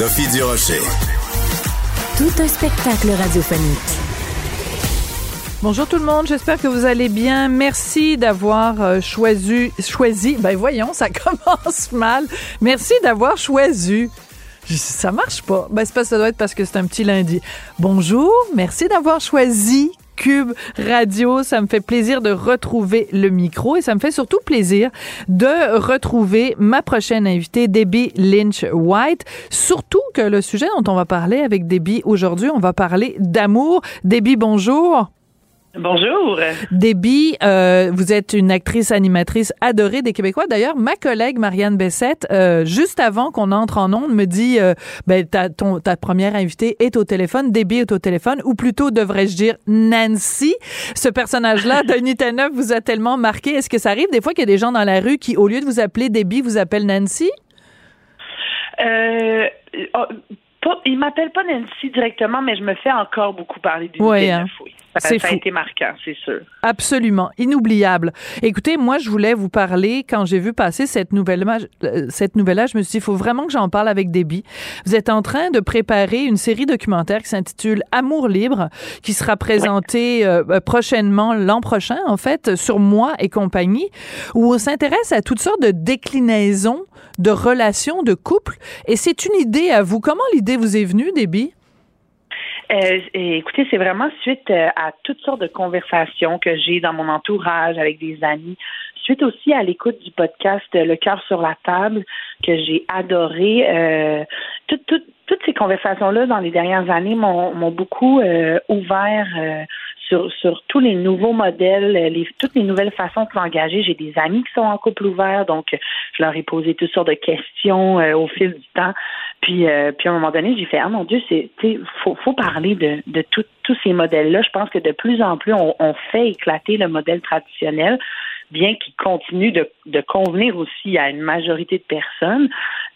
Sophie Durocher. Tout un spectacle radiophonique. Bonjour tout le monde, j'espère que vous allez bien. Merci d'avoir euh, choisi, choisi, ben voyons, ça commence mal. Merci d'avoir choisi. Je- Ça marche pas. Ben c'est pas, ça doit être parce que c'est un petit lundi. Bonjour, merci d'avoir choisi Cube Radio. Ça me fait plaisir de retrouver le micro et ça me fait surtout plaisir de retrouver ma prochaine invitée, Debbie Lynch White. Surtout que le sujet dont on va parler avec Debbie aujourd'hui, on va parler d'amour. Debbie, bonjour. Bonjour. Debbie, euh, vous êtes une actrice animatrice adorée des Québécois. D'ailleurs, ma collègue Marianne Bessette, euh, juste avant qu'on entre en onde, me dit euh, ben, ta, ton, ta première invitée est au téléphone, Debbie est au téléphone, ou plutôt devrais-je dire Nancy. Ce personnage-là d'Unité 9 vous a tellement marqué. Est-ce que ça arrive des fois qu'il y a des gens dans la rue qui, au lieu de vous appeler Debbie, vous appellent Nancy? Euh, oh, pas- il m'appelle pas Nancy directement, mais je me fais encore beaucoup parler du Ouais, hein. oui. Ça, C'est ça a été marquant, c'est sûr. Absolument, inoubliable. Écoutez, moi, je voulais vous parler quand j'ai vu passer cette nouvelle euh, cette nouvelle-là. Je me suis dit, il faut vraiment que j'en parle avec Debbie. Vous êtes en train de préparer une série documentaire qui s'intitule Amour libre, qui sera présentée euh, euh, prochainement, l'an prochain, en fait, sur moi et compagnie, où on s'intéresse à toutes sortes de déclinaisons de relations de couple. Et c'est une idée à vous. Comment l'idée vous est venue, Debbie? Euh, écoutez, c'est vraiment suite euh, à toutes sortes de conversations que j'ai dans mon entourage avec des amis, suite aussi à l'écoute du podcast euh, Le cœur sur la table que j'ai adoré. Toutes- ces conversations-là dans les dernières années m'ont beaucoup ouvert sur, sur tous les nouveaux modèles, euh, les, toutes les nouvelles façons de s'engager. J'ai des amis qui sont en couple ouvert, donc je leur ai posé toutes sortes de questions euh, au fil du temps. Puis, euh, puis à un moment donné, j'ai fait ah mon Dieu, c'est faut, parler de, de tout- tous ces modèles-là. Je pense que de plus en plus, on fait éclater le modèle traditionnel, bien qu'il continue de, de convenir aussi à une majorité de personnes.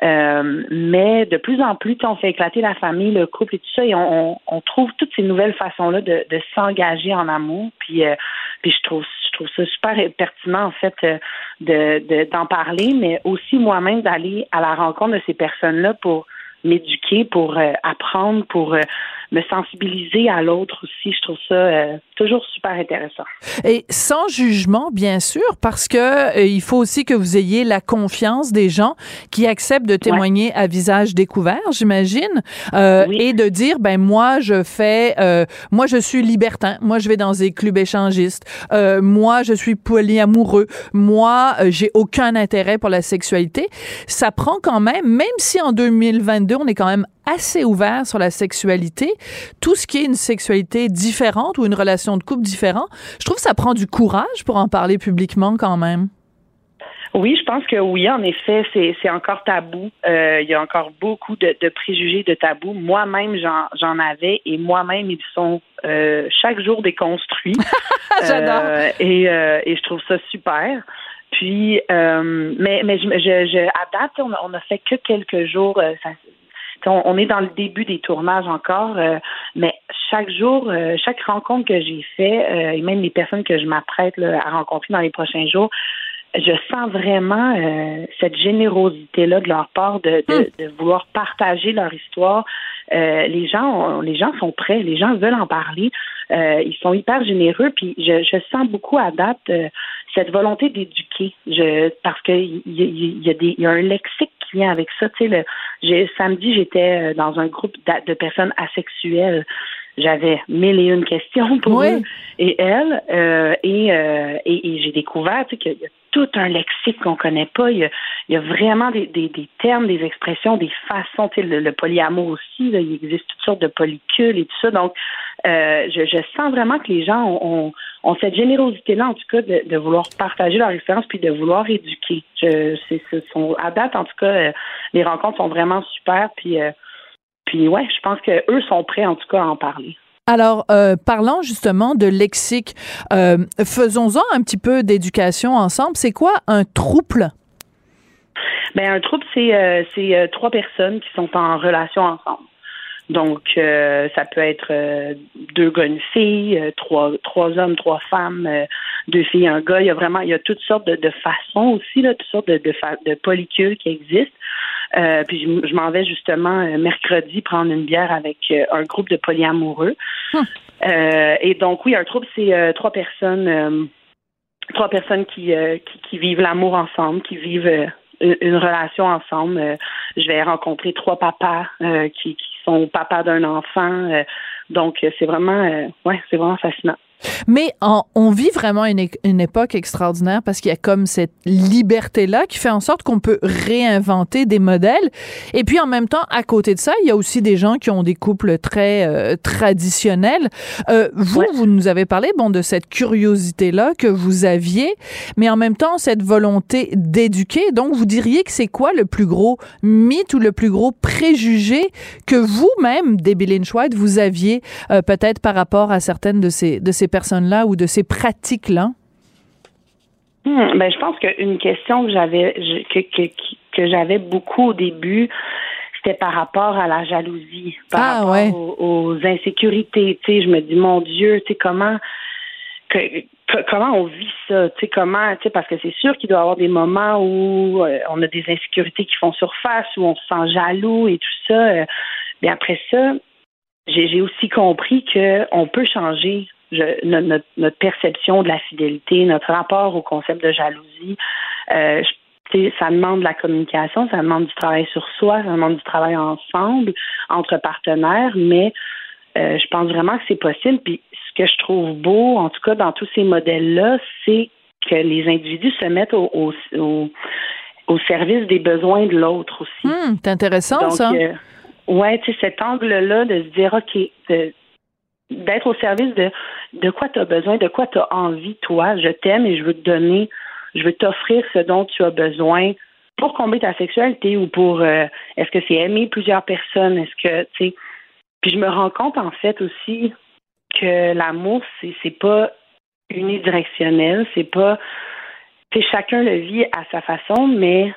Euh, mais de plus en plus, on fait éclater la famille, le couple et tout ça, et on, on, trouve toutes ces nouvelles façons-là de, de s'engager en amour. Puis, euh, puis je trouve je trouve ça super pertinent en fait euh, de- d'en parler, mais aussi moi-même d'aller à la rencontre de ces personnes-là pour m'éduquer, pour euh, apprendre, pour euh, me sensibiliser à l'autre aussi. Je trouve ça euh, toujours super intéressant. Et sans jugement, bien sûr, parce que euh, il faut aussi que vous ayez la confiance des gens qui acceptent de témoigner à visage découvert, j'imagine, euh, Oui. et de dire ben moi je fais, euh, moi je suis libertin, moi je vais dans des clubs échangistes, euh, moi je suis polyamoureux, moi j'ai aucun intérêt pour la sexualité. Ça prend quand même, même si en 2022 on est quand même assez ouvert sur la sexualité, tout ce qui est une sexualité différente ou une relation de couple différente, je trouve que ça prend du courage pour en parler publiquement quand même. Oui, je pense que oui, en effet, c'est encore tabou. Euh, il y a encore beaucoup de, de préjugés, de tabous. Moi-même, j'en avais et moi-même, ils sont euh, chaque jour déconstruits. J'adore. Euh, et, et je trouve ça super. Puis, mais, mais je, je, je à date, on a, on a fait que quelques jours. ça- on, on est dans le début des tournages encore, euh, mais chaque jour, euh, chaque rencontre que j'ai fait, euh, et même les personnes que je m'apprête à rencontrer dans les prochains jours, je sens vraiment euh, cette générosité-là de leur part de, de, de vouloir partager leur histoire. Euh, les gens, ont- les gens sont prêts, les gens veulent en parler. Euh, ils sont hyper généreux, puis je, je sens beaucoup à date cette volonté d'éduquer. Je parce que il y, il y a des, il y a un lexique vient avec ça. Tu sais, le, samedi j'étais euh, dans un groupe de personnes asexuelles. J'avais mille et une questions pour Oui. eux et elles, euh, et, euh, et, et j'ai découvert tu sais, qu'il y a tout un lexique qu'on connaît pas. Il y a, il y a vraiment des, des, des termes, des expressions, des façons. Tu sais, le, le polyamour aussi, là, il existe toutes sortes de polycules et tout ça. Donc, euh, je, je sens vraiment que les gens ont, ont, ont cette générosité-là, en tout cas, de, de vouloir partager leur expérience puis de vouloir éduquer. Je, c'est, ce sont, à date, en tout cas, euh, les rencontres sont vraiment super. Puis, euh, puis ouais, je pense que eux sont prêts, en tout cas, à en parler. Alors, euh, parlant justement de lexique, euh, faisons-en un petit peu d'éducation ensemble. C'est quoi un trouble? Ben, un trouble, c'est euh, c'est euh, trois personnes qui sont en relation ensemble. Donc, ça peut être deux gars, une fille, trois, trois hommes, trois femmes, deux filles, un gars. Il y a vraiment, il y a toutes sortes de, de façons aussi, là, toutes sortes de, de, fa- de polycules qui existent. Euh, puis je, je m'en vais justement euh, mercredi prendre une bière avec euh, un groupe de polyamoureux. Euh, et donc, oui, un trouble, c'est trois personnes, trois personnes qui, qui, qui vivent l'amour ensemble, qui vivent une, relation ensemble. Je vais rencontrer trois papas qui, qui sont papas d'un enfant. Donc, c'est vraiment, ouais, c'est vraiment fascinant. Mais en- on vit vraiment une, une époque extraordinaire parce qu'il y a comme cette liberté-là qui fait en sorte qu'on peut réinventer des modèles. Et puis en même temps, à côté de ça, il y a aussi des gens qui ont des couples très euh, traditionnels. Euh, vous, Ouais. vous nous avez parlé bon de cette curiosité-là que vous aviez, mais en même temps cette volonté d'éduquer. Donc vous diriez que c'est quoi le plus gros mythe ou le plus gros préjugé que vous-même, Debbie Lynch White, vous aviez euh, peut-être par rapport à certaines de ces de ces personnes-là ou de ces pratiques-là? Hmm, ben, je pense qu'une question que j'avais que, que, que j'avais beaucoup au début, c'était par rapport à la jalousie, par Ah, rapport ouais. aux, aux insécurités. Tu sais, je me dis, mon Dieu, tu sais, comment que- comment on vit ça, tu sais, comment, tu sais, parce que c'est sûr qu'il doit y avoir des moments où euh, on a des insécurités qui font surface, où on se sent jaloux et tout ça. euh, mais après ça, j'ai j'ai aussi compris que on peut changer je- notre, notre perception de la fidélité, notre rapport au concept de jalousie. Euh, ça demande de la communication, ça demande du travail sur soi, ça demande du travail ensemble, entre partenaires, mais euh, je pense vraiment que c'est possible. Puis ce que je trouve beau, en tout cas dans tous ces modèles-là, c'est que les individus se mettent au, au, au, au service des besoins de l'autre aussi. Hum, c'est intéressant Donc, ça. euh, ouais, tu sais, cet angle-là de se dire, OK, de- d'être au service de de quoi tu as besoin, de quoi tu as envie, toi, je t'aime et je veux te donner, je veux t'offrir ce dont tu as besoin pour combler ta sexualité ou pour euh, est-ce que c'est aimer plusieurs personnes, est-ce que tu sais puis je me rends compte en fait aussi que l'amour c'est c'est pas unidirectionnel, c'est pas tu chacun le vit à sa façon mais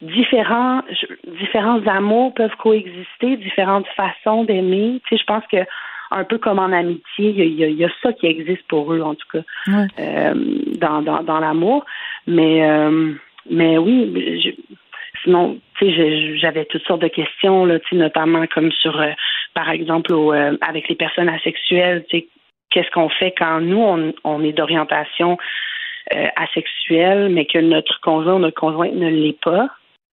différents différents amours peuvent coexister, différentes façons d'aimer. Tu sais, je pense que un peu comme en amitié, il y a, il y a- il y a ça qui existe pour eux en tout cas euh, dans, dans, dans l'amour. Mais euh, mais oui, je- sinon, tu sais, j'avais toutes sortes de questions là, tu sais, notamment comme sur, euh, par exemple, au, avec les personnes asexuelles, tu sais, qu'est-ce qu'on fait quand nous on, on est d'orientation asexuelle, mais que notre conjoint ou notre conjointe ne l'est pas?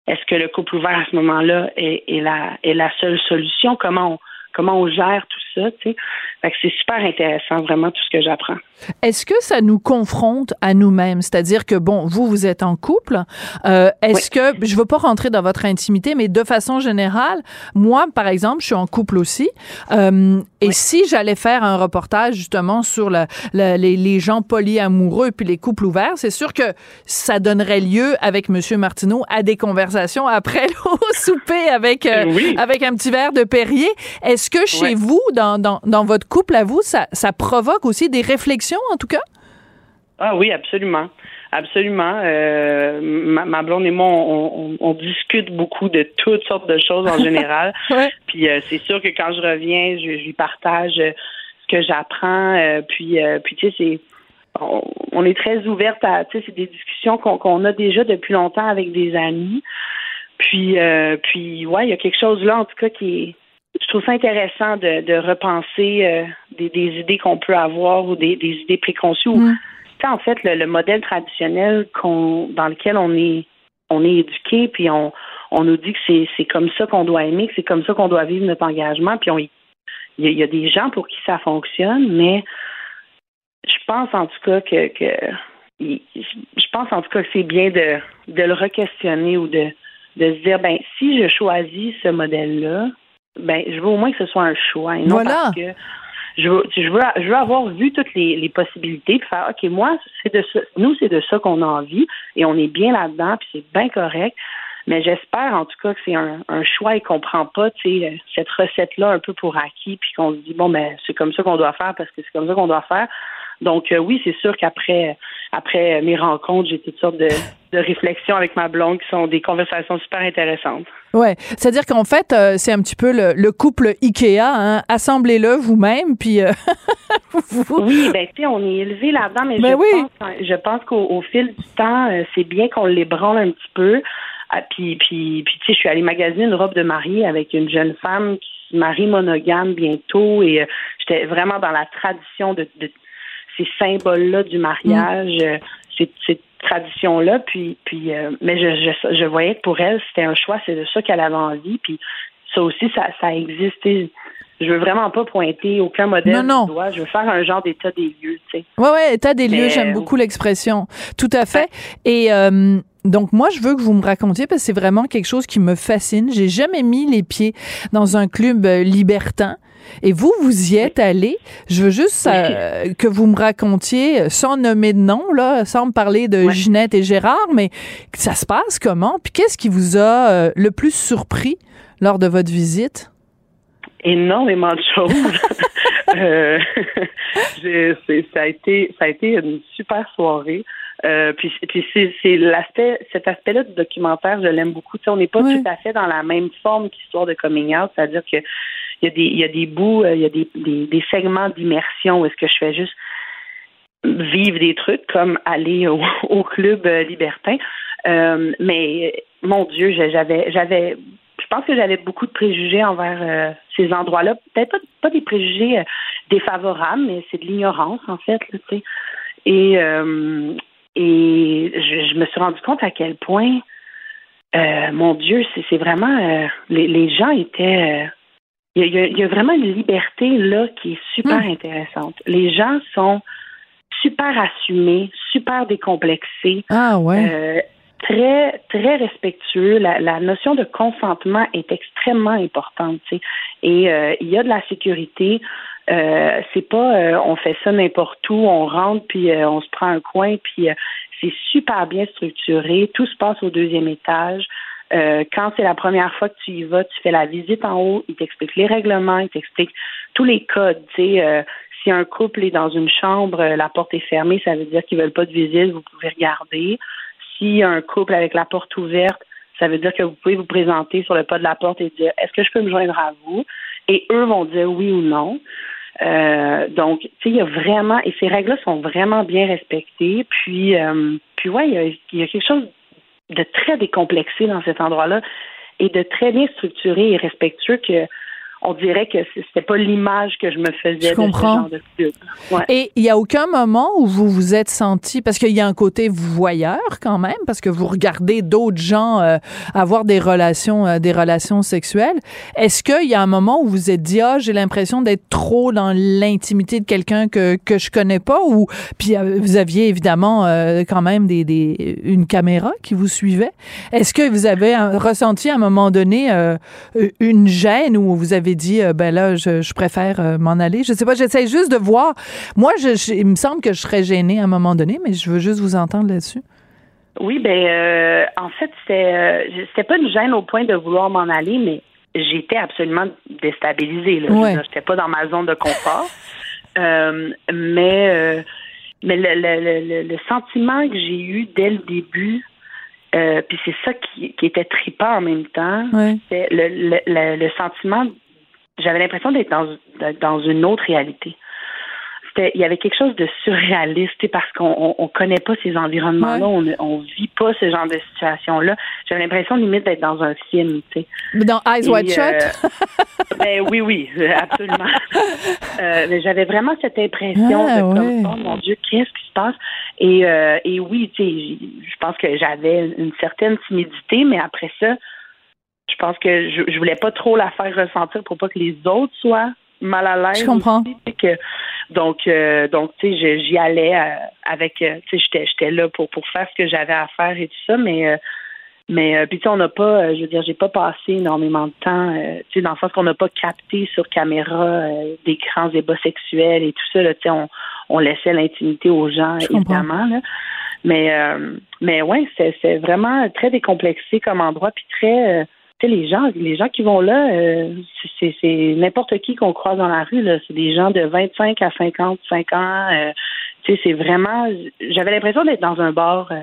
Est-ce que le couple ouvert à ce moment-là est, est la est la seule solution? Comment on comment on gère tout ça, tu sais? Fait que c'est super intéressant, vraiment, tout ce que j'apprends. Est-ce que ça nous confronte à nous-mêmes? C'est-à-dire que, bon, vous, vous êtes en couple. Euh, Est-ce que, je veux pas rentrer dans votre intimité, mais de façon générale, moi, par exemple, je suis en couple aussi. Euh, et si j'allais faire un reportage, justement, sur la- la- les, les gens polyamoureux puis les couples ouverts, c'est sûr que ça donnerait lieu, avec Monsieur Martineau, à des conversations après au souper avec, euh, Oui. avec un petit verre de Perrier. Est-ce que chez Ouais. vous, dans, dans, dans votre couple à vous, ça, ça provoque aussi des réflexions, en tout cas? Ah oui, absolument. Absolument. Euh, ma, ma, blonde et moi, on, on, on, discute beaucoup de toutes sortes de choses en général. ouais. Puis euh, c'est sûr que quand je reviens, je, je lui partage ce que j'apprends. Euh, puis, puis tu sais, c'est on, on, est très ouverte à, tu sais, c'est des discussions qu'on qu'on a déjà depuis longtemps avec des amis. Puis, puis ouais, il y a quelque chose là, en tout cas, qui est je trouve ça intéressant de, de repenser euh, des, des, idées qu'on peut avoir ou des, des idées préconçues. Mm. En fait, le, le, modèle traditionnel qu'on dans lequel on est on est éduqué, puis on, on nous dit que c'est, c'est comme ça qu'on doit aimer, que c'est comme ça qu'on doit vivre notre engagement, puis il y, y, a des gens pour qui ça fonctionne, mais je pense en tout cas que, que je pense en tout cas que c'est bien de, de le re-questionner ou de, de se dire ben si je choisis ce modèle-là, ben, je veux au moins que ce soit un choix. Et non voilà. parce que je veux, je veux, je veux avoir vu toutes les, les possibilités, puis faire, OK, moi, c'est de ça, nous, c'est de ça qu'on a envie, et on est bien là-dedans, puis c'est bien correct. Mais j'espère, en tout cas, que c'est un, un choix et qu'on prend pas, sais, cette recette-là un peu pour acquis, puis qu'on se dit, bon, ben, c'est comme ça qu'on doit faire parce que c'est comme ça qu'on doit faire. Donc, euh, oui, c'est sûr qu'après après mes rencontres, j'ai toutes sortes de, de, réflexions avec ma blonde qui sont des conversations super intéressantes. Ouais, c'est-à-dire qu'en fait, euh, c'est un petit peu le, le couple Ikea, hein? assemblez-le vous-même, puis. Euh, vous... Oui, ben tu sais, on est élevé là-dedans, mais ben je, oui. pense, je pense qu'au fil du temps, c'est bien qu'on les branle un petit peu. Ah, puis, puis, puis tu sais, je suis allée magasiner une robe de mariée avec une jeune femme qui se marie monogame bientôt, et j'étais vraiment dans la tradition de, de ces symboles-là du mariage, mm. ces, ces traditions-là. Puis, puis euh, mais je, je, je, voyais que pour elle, c'était un choix, c'est de ça qu'elle avait envie. Puis ça aussi, ça, ça existait. Je veux vraiment pas pointer aucun modèle non, non. du doigt. Je veux faire un genre d'état des lieux, tu sais. Ouais, ouais, état des lieux. J'aime beaucoup l'expression. Tout à fait. Et euh, donc moi, je veux que vous me racontiez parce que c'est vraiment quelque chose qui me fascine. J'ai jamais mis les pieds dans un club euh, libertin. Et vous, vous y êtes allé. Je veux juste euh, que vous me racontiez, sans nommer de nom, là, sans me parler de ouais. Ginette et Gérard, mais ça se passe comment? Puis qu'est-ce qui vous a euh, le plus surpris lors de votre visite? Énormément de choses. euh, ça a été ça a été une super soirée. Euh, puis puis c'est l'aspect cet aspect-là du documentaire, je l'aime beaucoup. On n'est pas tout à fait dans la même forme qu'histoire de coming out, c'est-à-dire que il y a des il y a des bouts, euh, il y a des, des, segments d'immersion où est-ce que je fais juste vivre des trucs comme aller au, club euh, libertin. Euh, mais mon Dieu, j'avais j'avais je pense que j'avais beaucoup de préjugés envers ces endroits-là. Peut-être pas, pas des préjugés défavorables, mais c'est de l'ignorance en fait, là. Et et je, me suis rendu compte à quel point, mon Dieu, c'est vraiment les, les, gens étaient. Il y, a, y, a, vraiment une liberté là qui est super mmh. intéressante. Les gens sont super assumés, super décomplexés. Ah ouais. Euh, très très respectueux. La, la, notion de consentement est extrêmement importante. Et euh, il y a de la sécurité. Euh, c'est pas euh, on fait ça n'importe où, on rentre puis on se prend un coin puis c'est super bien structuré. Tout se passe au deuxième étage. Euh, quand c'est la première fois que tu y vas, tu fais la visite en haut, il t'explique les règlements, il t'explique tous les codes. Tu sais, euh, si un couple est dans une chambre, la porte est fermée, ça veut dire qu'ils veulent pas de visite, vous pouvez regarder. Si un couple avec la porte ouverte, ça veut dire que vous pouvez vous présenter sur le pas de la porte et dire est-ce que je peux me joindre à vous? Et eux vont dire oui ou non. Euh, donc, tu sais, il y a vraiment et ces règles-là sont vraiment bien respectées. Puis, euh, puis ouais, il y, y a quelque chose de très décomplexé dans cet endroit-là et de très bien structuré et respectueux que on dirait que c'était pas l'image que je me faisais je comprends. de ce genre de. Ouais. Et il y a aucun moment où vous vous êtes senti parce qu'il y a un côté voyeur quand même parce que vous regardez d'autres gens euh, avoir des relations euh, des relations sexuelles. Est-ce qu'il y a un moment où vous vous êtes dit ah j'ai l'impression d'être trop dans l'intimité de quelqu'un que que je connais pas ou puis euh, vous aviez évidemment euh, quand même des, des une caméra qui vous suivait? Est-ce que vous avez un, ressenti à un moment donné euh, une gêne où vous avez dit euh, ben là je, je préfère euh, m'en aller. Je sais pas j'essaie juste de voir. Moi je, je, il me semble que je serais gênée à un moment donné mais je veux juste vous entendre là-dessus. Oui ben euh, en fait c'était c'était pas une gêne au point de vouloir m'en aller mais j'étais absolument déstabilisée ouais. j'étais pas dans ma zone de confort. Mais mais le, le, le, le sentiment que j'ai eu dès le début, euh, puis c'est ça qui, qui était tripant en même temps, c'est le, le, le, le sentiment, j'avais l'impression d'être dans, dans une autre réalité. C'était, il y avait quelque chose de surréaliste, parce qu'on on, on connaît pas ces environnements-là, on, on vit pas ce genre de situation-là. J'avais l'impression limite d'être dans un film, tu sais. Dans Eyes Wide Shut? euh, ben oui, oui, absolument. Euh, mais j'avais vraiment cette impression Ah, de comme, oh mon Dieu, qu'est-ce qui se passe? Et, euh, et oui, tu sais, je pense que j'avais une certaine timidité, mais après ça, je pense que je, je voulais pas trop la faire ressentir pour pas que les autres soient mal à l'aise. Je comprends. aussi, que, donc, euh, donc, tu sais, j'y allais euh, avec, euh, tu sais, j'étais, j'étais là pour pour faire ce que j'avais à faire et tout ça, mais euh, mais euh, puis tu sais, on n'a pas, euh, je veux dire, j'ai pas passé énormément de temps, tu sais, dans le sens qu'on n'a pas capté sur caméra des grands débats sexuels et tout ça. Tu sais, on, on laissait l'intimité aux gens, Je comprends. évidemment. Là. Mais mais ouais, c'est c'est vraiment très décomplexé comme endroit, puis très, les gens, les gens qui vont là, euh, c'est- n'importe qui qu'on croise dans la rue là. C'est des gens de 25 à 55 ans. euh, c'est vraiment. J'avais l'impression d'être dans un bar. euh,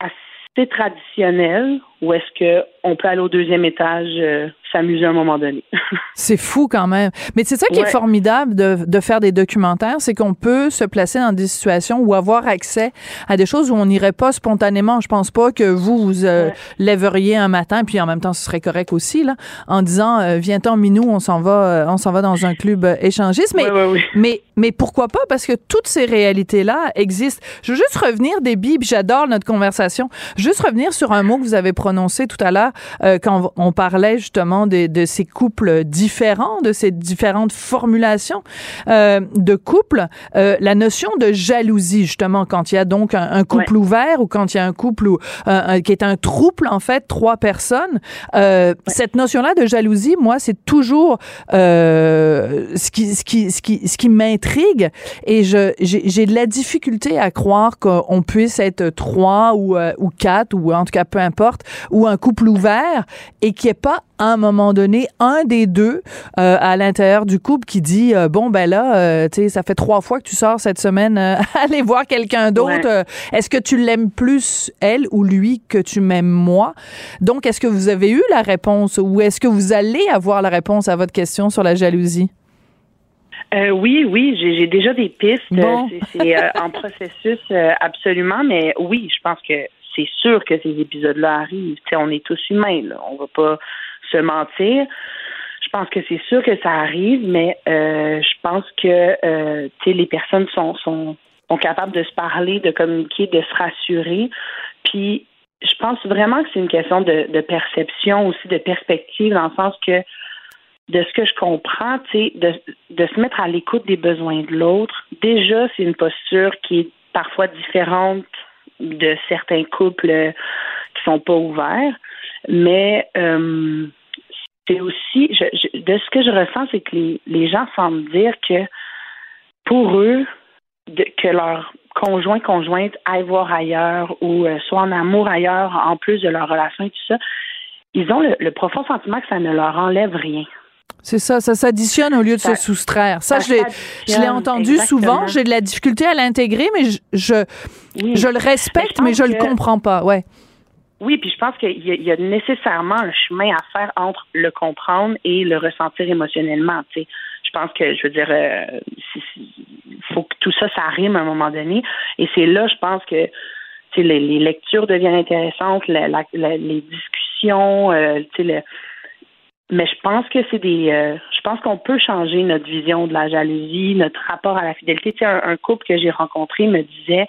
assez traditionnel ou est-ce que on peut aller au deuxième étage euh, s'amuser à un moment donné? C'est fou quand même. Mais c'est ça qui est formidable de, de faire des documentaires, c'est qu'on peut se placer dans des situations ou avoir accès à des choses où on n'irait pas spontanément. Je pense pas que vous vous euh, Ouais. lèveriez un matin, puis en même temps ce serait correct aussi là, en disant euh, viens-t'en minou, on s'en va, euh, on s'en va dans un club euh, échangiste. Mais Ouais, mais, mais pourquoi pas? Parce que toutes ces réalités-là existent. Je veux juste revenir, Déby, puis j'adore notre conversation. Juste revenir sur un mot que vous avez prononcé tout à l'heure euh, quand on parlait justement de, de ces couples différents, de ces différentes formulations euh, de couple. Euh, la notion de jalousie, justement, quand il y a donc un, un couple ouvert ou quand il y a un couple où, euh, un- qui est un trouble, en fait, trois personnes. Cette notion-là de jalousie, moi, c'est toujours ce qui, ce qui, ce qui, ce qui m'intrigue et je, j'ai, j'ai de la difficulté à croire qu'on puisse être trois ou, euh, ou quatre ou en tout cas peu importe ou un couple ouvert et qu'il n'y ait pas à un moment donné un des deux euh, à l'intérieur du couple qui dit euh, bon ben là euh, tu sais ça fait trois fois que tu sors cette semaine aller voir quelqu'un d'autre Ouais. Est-ce que tu l'aimes plus elle ou lui que tu m'aimes moi? Donc est-ce que vous avez eu la réponse ou est-ce que vous allez avoir la réponse à votre question sur la jalousie? Euh, oui, oui, j'ai déjà des pistes. Bon. C'est c'est, euh, en processus euh, absolument, mais oui, je pense que c'est sûr que ces épisodes-là arrivent. On est tous humains, là. on va pas se mentir. Je pense que c'est sûr que ça arrive, mais euh, je pense que euh, les personnes sont, sont, sont capables de se parler, de communiquer, de se rassurer. Puis je pense vraiment que c'est une question de, perception aussi, de perspective, dans le sens que de ce que je comprends, de se mettre à l'écoute des besoins de l'autre, déjà, c'est une posture qui est parfois différente de certains couples euh, qui sont pas ouverts. Mais euh, c'est aussi, de ce que je ressens, c'est que les, gens semblent dire que pour eux, que leur conjoint, conjointe aille voir ailleurs ou euh, soit en amour ailleurs, en plus de leur relation et tout ça, ils ont le, le profond sentiment que ça ne leur enlève rien. C'est ça, ça s'additionne au lieu de Ça- se soustraire. Ça, ça je l'ai, entendu exactement. souvent. J'ai de la difficulté à l'intégrer, mais je, je, Oui. je le respecte, Mais je pense le comprends pas. Ouais. Oui, puis je pense qu'il y, y a nécessairement un chemin à faire entre le comprendre et le ressentir émotionnellement. Tu sais. Je pense que, je veux dire, euh, il faut que tout ça, ça rime à un moment donné. Et c'est là, je pense que tu sais, les, les lectures deviennent intéressantes, la- la- la- les discussions, euh, tu sais, le- mais je pense que c'est des. euh, je pense qu'on peut changer notre vision de la jalousie, notre rapport à la fidélité. Tu sais, un, un couple que j'ai rencontré me disait,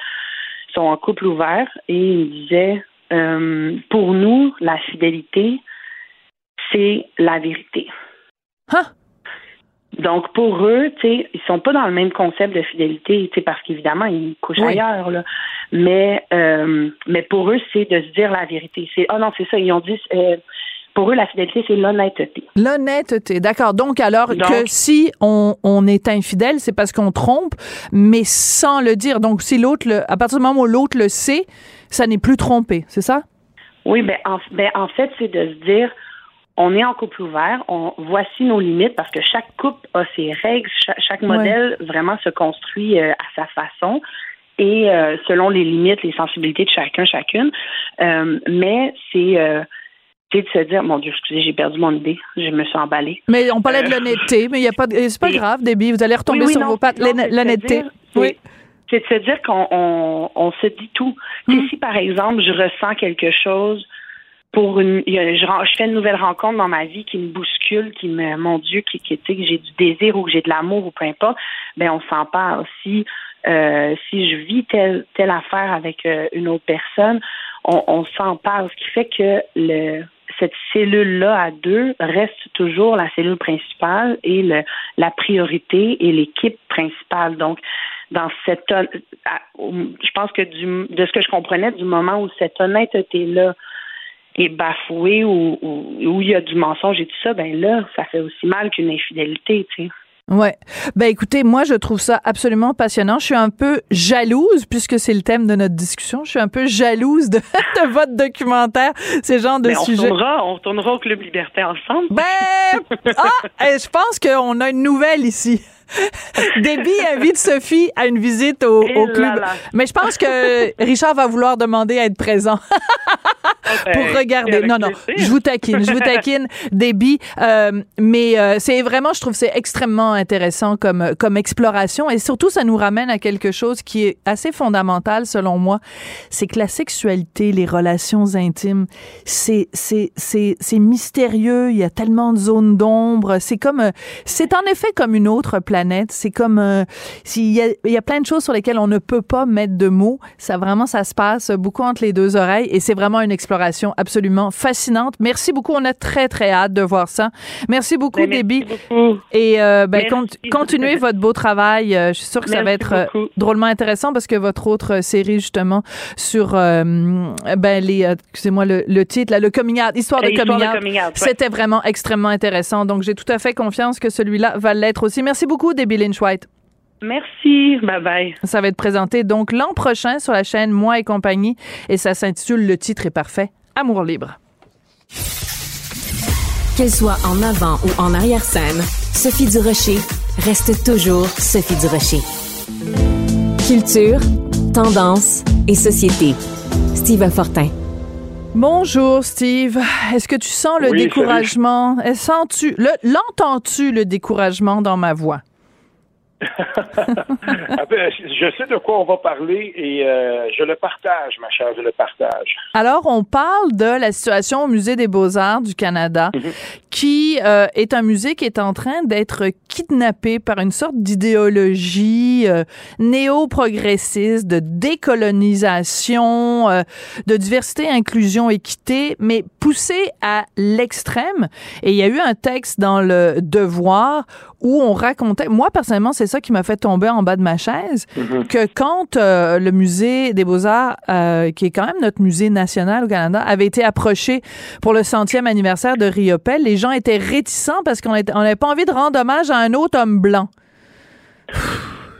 ils sont en couple ouvert, et il me disait, euh, pour nous, la fidélité, c'est la vérité. Hein? Donc pour eux, tu sais, ils sont pas dans le même concept de fidélité, tu sais, parce qu'évidemment ils couchent Oui. ailleurs là. Mais euh, mais pour eux, c'est de se dire la vérité. C'est ah non, c'est ça. Ils ont dit euh, pour eux la fidélité, c'est l'honnêteté. L'honnêteté, d'accord. Donc, alors Donc- que si on, on est infidèle, c'est parce qu'on trompe, mais sans le dire. Donc, si l'autre, le, à partir du moment où l'autre le sait, ça n'est plus trompé, c'est ça? Oui, ben en, ben, en fait, c'est de se dire, on est en couple ouvert, on, voici nos limites, parce que chaque couple a ses règles, chaque, chaque modèle vraiment se construit euh, à sa façon. et euh, selon les limites, les sensibilités de chacun, chacune. Euh, mais c'est euh, c'est de se dire, mon Dieu, excusez, j'ai perdu mon idée, je me suis emballée. Mais on parlait de Euh, l'honnêteté, mais il y a pas, c'est pas grave, Déby, vous allez retomber Oui, oui, sur non, vos pattes. L'honnêteté. Oui. C'est de se dire qu'on on, on se dit tout. Tu sais, Si, par exemple, je ressens quelque chose pour une. je, fais une nouvelle rencontre dans ma vie qui me bouscule, qui me. Mon Dieu, qui, qui tu sais, que j'ai du désir ou que j'ai de l'amour ou peu importe, ben on s'en parle. Si, euh, si je vis telle, telle affaire avec euh, une autre personne, on, on s'en parle. Ce qui fait que le cette cellule-là à deux reste toujours la cellule principale et le, la priorité et l'équipe principale. Donc, dans cette je pense que du, de ce que je comprenais du moment où cette honnêteté-là est bafouée ou, ou où il y a du mensonge et tout ça, ben là, ça fait aussi mal qu'une infidélité, tu sais. Ouais. Ben écoutez, moi je trouve ça absolument passionnant. Je suis un peu jalouse puisque c'est le thème de notre discussion. Je suis un peu jalouse de, de votre documentaire, ces genres de Mais on sujets. retournera, on retournera au Club Liberté ensemble. Ben ah, eh, je pense qu'on a une nouvelle ici. Déby invite Sophie à une visite au, au là club. là. Mais je pense que Richard va vouloir demander à être présent. Ben, pour regarder. Non, non, je vous taquine, je vous taquine, Déby. Euh, mais euh, c'est vraiment, je trouve, c'est extrêmement intéressant comme comme exploration et surtout, ça nous ramène à quelque chose qui est assez fondamental selon moi, c'est que la sexualité, les relations intimes, c'est c'est c'est c'est mystérieux. Il y a tellement de zones d'ombre. C'est comme, euh, c'est en effet comme une autre planète. C'est comme, euh, s'il y a, il y a plein de choses sur lesquelles on ne peut pas mettre de mots. Ça vraiment, ça se passe beaucoup entre les deux oreilles et c'est vraiment une exploration absolument fascinante. Merci beaucoup. On a très, très hâte de voir ça. Merci beaucoup, Ben, merci Déby. beaucoup. Et euh, ben, con- continuez votre beau travail. Euh, je suis sûre que ça va être euh, beaucoup. drôlement intéressant parce que votre autre série, justement, sur euh, ben, les, excusez-moi, le, le titre, là, le coming out, histoire de coming de out, coming out, ouais. c'était vraiment extrêmement intéressant. Donc, j'ai tout à fait confiance que celui-là va l'être aussi. Merci beaucoup, Debbie Lynch White. Merci. Bye bye. Ça va être présenté donc l'an prochain sur la chaîne Moi et compagnie et ça s'intitule Le titre est parfait, Amour libre. Qu'elle soit en avant ou en arrière-scène, Sophie Durocher reste toujours Sophie Durocher. Culture, tendance et société. Steve Fortin. Bonjour Steve, est-ce que tu sens le Oui, découragement? Est- Sens-tu le l'entends-tu le découragement dans ma voix? je sais de quoi on va parler et euh, je le partage, ma chère, je le partage. Alors, on parle de la situation au Musée des Beaux-Arts du Canada, qui euh, est un musée qui est en train d'être kidnappé par une sorte d'idéologie euh, néo-progressiste, de décolonisation, euh, de diversité, inclusion, équité, mais poussée à l'extrême. Et il y a eu un texte dans le Devoir où on racontait, moi personnellement, c'est ça qui m'a fait tomber en bas de ma chaise, que quand euh, le musée des Beaux-Arts, euh, qui est quand même notre musée national au Canada, avait été approché pour le centième anniversaire de Riopel, les gens étaient réticents parce qu'on n'avait pas envie de rendre hommage à un autre homme blanc.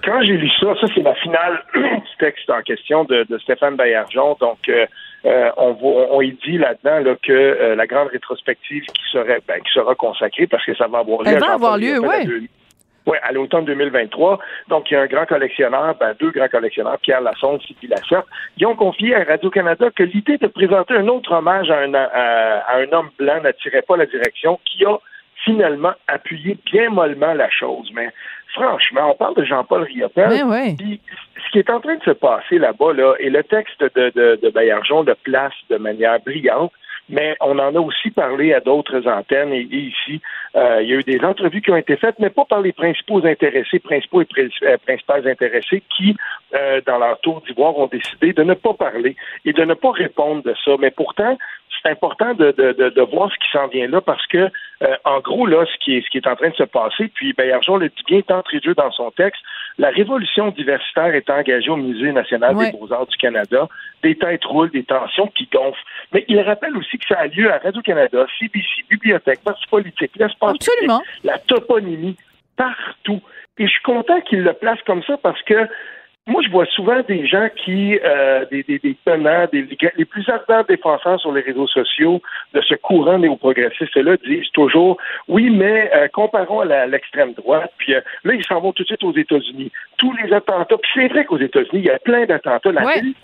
Quand j'ai lu ça, ça c'est la finale du texte en question de, de Stéphane Baillargeon. Donc, euh, euh, on, va- on y dit là-dedans là, que euh, la grande rétrospective qui serait ben, qui sera consacrée parce que ça va avoir lieu. Elle à va avoir lieu, deux- Ouais, à l'automne 2023. Donc, il y a un grand collectionneur, ben, deux grands collectionneurs, Pierre Lassonde, Sylvie Lachette, qui ont confié à Radio-Canada que l'idée de présenter un autre hommage à un, à, à un homme blanc n'attirait pas la direction, qui a finalement appuyé bien mollement la chose. Mais franchement, on parle de Jean-Paul Riopel. Ouais, ouais. Puis, ce qui est en train de se passer là-bas, là, et le texte de, de, de Baillargeon le place de manière brillante, mais on en a aussi parlé à d'autres antennes et, ici, euh, il y a eu des entrevues qui ont été faites, mais pas par les principaux intéressés, principaux et euh, principales intéressés qui, euh, dans leur tour d'ivoire, ont décidé de ne pas parler et de ne pas répondre de ça. Mais pourtant, c'est important de, de, de, de voir ce qui s'en vient là parce que, euh, en gros, là, ce qui, est, ce qui est en train de se passer, puis Baillargeon le dit bien d'entrée de jeu dans son texte, la révolution diversitaire est engagée au Musée national Ouais. des beaux-arts du Canada. Des têtes roulent, des tensions qui gonflent. Mais il rappelle aussi que ça a lieu à Radio-Canada, CBC, Bibliothèque, Parti politique, l'espace la toponymie, partout. Et je suis content qu'il le place comme ça parce que moi, je vois souvent des gens qui, euh, des, des, des, tenants, des, les plus ardents défenseurs sur les réseaux sociaux de ce courant néo-progressiste-là disent toujours, oui, mais euh, comparons à l'extrême droite, puis euh, là, ils s'en vont tout de suite aux États-Unis. Tous les attentats, puis c'est vrai qu'aux États-Unis, il y a plein d'attentats.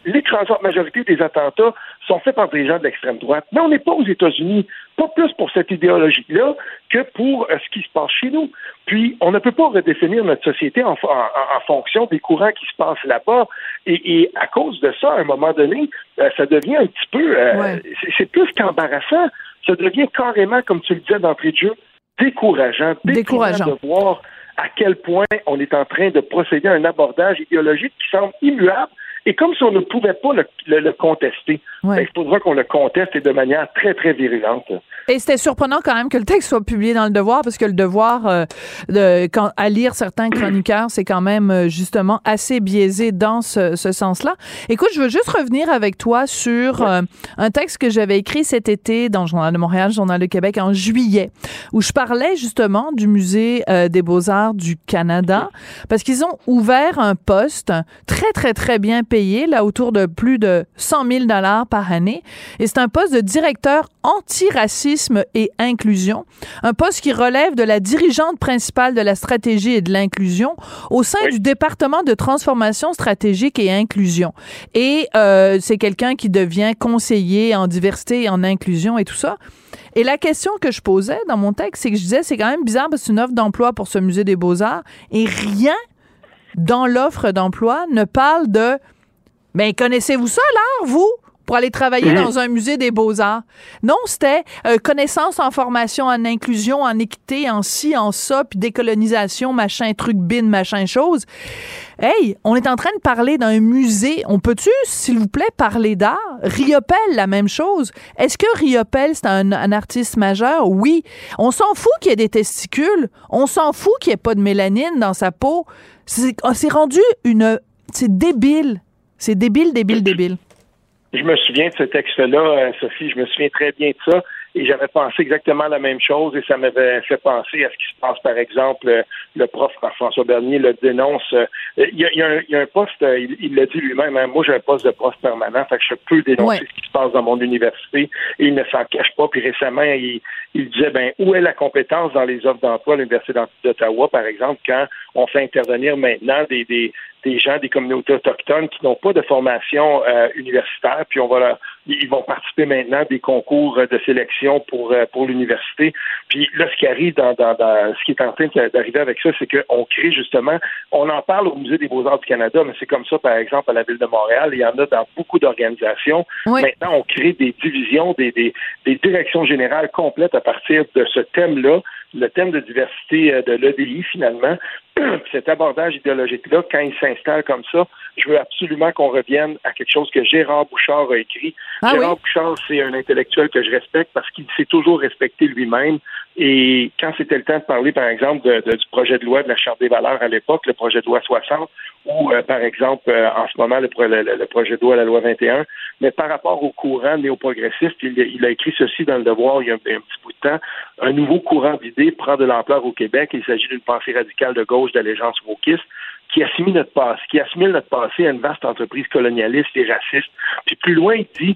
L'écrasante majorité des attentats sont faits par des gens de l'extrême droite. Mais on n'est pas aux États-Unis, pas plus pour cette idéologie-là que pour ce qui se passe chez nous. Puis, on ne peut pas redéfinir notre société en, en fonction des courants qui se passent là-bas. Et, à cause de ça, à un moment donné, euh, ça devient un petit peu, euh, c'est plus qu'embarrassant. Ça devient carrément, comme tu le disais d'entrée de jeu, décourageant, décourageant de voir à quel point on est en train de procéder à un abordage idéologique qui semble immuable et comme si on ne pouvait pas le, contester, ben, il faudra qu'on le conteste et de manière très, très virulente. Et c'était surprenant quand même que le texte soit publié dans le Devoir, parce que le Devoir, euh, de, quand, à lire certains chroniqueurs, c'est quand même euh, justement assez biaisé dans ce, sens-là. Écoute, je veux juste revenir avec toi sur euh, un texte que j'avais écrit cet été dans le Journal de Montréal, le Journal de Québec, en juillet, où je parlais justement du Musée des beaux-arts du Canada, parce qu'ils ont ouvert un poste très, très, très bien payé, là, autour de plus de 100 000 dollars par année. Et c'est un poste de directeur anti-racisme et inclusion, un poste qui relève de la dirigeante principale de la stratégie et de l'inclusion au sein du département de transformation stratégique et inclusion. Et euh, c'est quelqu'un qui devient conseiller en diversité et en inclusion et tout ça. Et la question que je posais dans mon texte, c'est que je disais, c'est quand même bizarre parce que c'est une offre d'emploi pour ce musée des beaux-arts et rien dans l'offre d'emploi ne parle de mais connaissez-vous ça, là, vous? pour aller travailler mhm. dans un musée des beaux-arts? Non, c'était euh, connaissance en formation, en inclusion, en équité, en ci, en ça, puis décolonisation, machin, truc, bin, machin, chose. Hey, on est en train de parler d'un musée. On peut-tu, s'il vous plaît, parler d'art? Riopel, la même chose. Est-ce que Riopel, c'est un, un, artiste majeur? Oui. On s'en fout qu'il y ait des testicules. On s'en fout qu'il n'y ait pas de mélanine dans sa peau. C'est rendu une... C'est débile. C'est débile, débile, débile. Je me souviens de ce texte-là, euh, Sophie, je me souviens très bien de ça et j'avais pensé exactement la même chose et ça m'avait fait penser à ce qui se passe, par exemple, euh, le prof François Bernier le dénonce. Euh, il y a, un, poste, il l'a dit lui-même, hein, moi j'ai un poste de prof permanent, fait que je peux dénoncer ce qui se passe dans mon université et il ne s'en cache pas. Puis récemment, il, il disait, ben, où est la compétence dans les offres d'emploi à l'Université d'Ottawa, par exemple, quand on fait intervenir maintenant des, des, des gens des communautés autochtones qui n'ont pas de formation euh, universitaire, puis on va ils vont participer maintenant à des concours de sélection pour euh, pour l'université. Puis là, ce qui arrive dans, dans, ce qui est en train d'arriver avec ça, c'est qu'on crée justement, on en parle au Musée des Beaux-Arts du Canada, mais c'est comme ça, par exemple, à la Ville de Montréal, il y en a dans beaucoup d'organisations. Maintenant, on crée des divisions, des, des, des directions générales complètes à partir de ce thème-là le thème de diversité euh, de l'EDI, finalement, cet abordage idéologique-là, quand il s'installe comme ça, je veux absolument qu'on revienne à quelque chose que Gérard Bouchard a écrit. Ah Gérard Bouchard, c'est un intellectuel que je respecte parce qu'il s'est toujours respecté lui-même. Et quand c'était le temps de parler, par exemple, du projet de loi de la Charte des valeurs à l'époque, le projet de loi 60, ou euh, par exemple, euh, en ce moment, le, projet de loi, la loi 21, mais par rapport au courant néo-progressiste, il, a écrit ceci dans le devoir il y a un, petit bout de temps. Un nouveau courant d'idées prend de l'ampleur au Québec. Il s'agit d'une pensée radicale de gauche d'allégeance wokiste qui assimile notre passé, qui assimile notre passé à une vaste entreprise colonialiste et raciste. Puis plus loin, il dit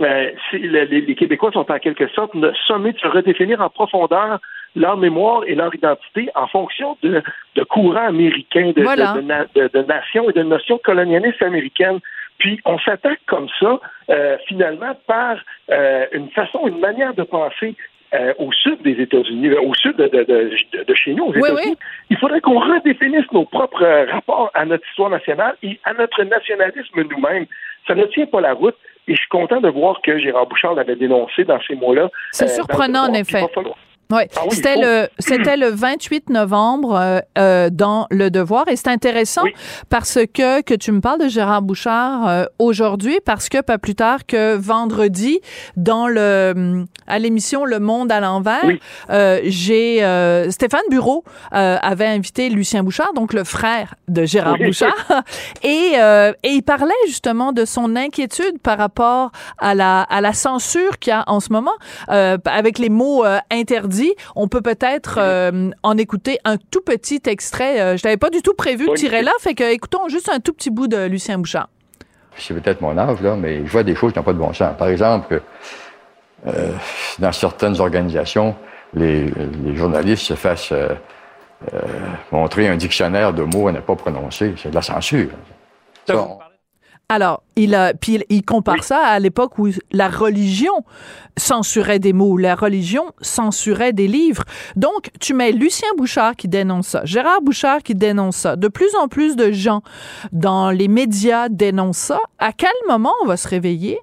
euh, les, Québécois sont en quelque sorte sommés de se redéfinir en profondeur leur mémoire et leur identité en fonction de, de courants américains, de, de, de, nations et de notions colonialistes américaines. Puis on s'attaque comme ça, euh, finalement, par euh, une façon, une manière de penser euh, au sud des États-Unis, euh, au sud de, de, de, chez nous, aux États-Unis, il faudrait qu'on redéfinisse nos propres rapports à notre histoire nationale et à notre nationalisme nous-mêmes. Ça ne tient pas la route. Et je suis content de voir que Gérard Bouchard l'avait dénoncé dans ces mots-là. C'est surprenant, en effet. Ah oui, c'était le c'était le 28 novembre euh, euh, dans Le Devoir. Et c'est intéressant parce que que tu me parles de Gérard Bouchard euh, aujourd'hui parce que pas plus tard que vendredi dans le à l'émission Le Monde à l'envers, j'ai Stéphane Bureau avait invité Lucien Bouchard donc le frère de Gérard Bouchard. Et et il parlait justement de son inquiétude par rapport à la à la censure qu'il y a en ce moment avec les mots interdits dit, on peut peut-être euh, en écouter un tout petit extrait. Euh, je n'avais pas du tout prévu de tirer là, fait que écoutons juste un tout petit bout de Lucien Bouchard. C'est peut-être mon âge, là, mais je vois des choses qui n'ont pas de bon sens. Par exemple, euh, dans certaines organisations, les, les journalistes se fassent euh, euh, montrer un dictionnaire de mots à ne pas prononcer. C'est de la censure. Ça, on- Alors, il a, puis il, il compare ça à l'époque où la religion censurait des mots, la religion censurait des livres. Donc, tu mets Lucien Bouchard qui dénonce ça, Gérard Bouchard qui dénonce ça. De plus en plus de gens dans les médias dénoncent ça. À quel moment on va se réveiller?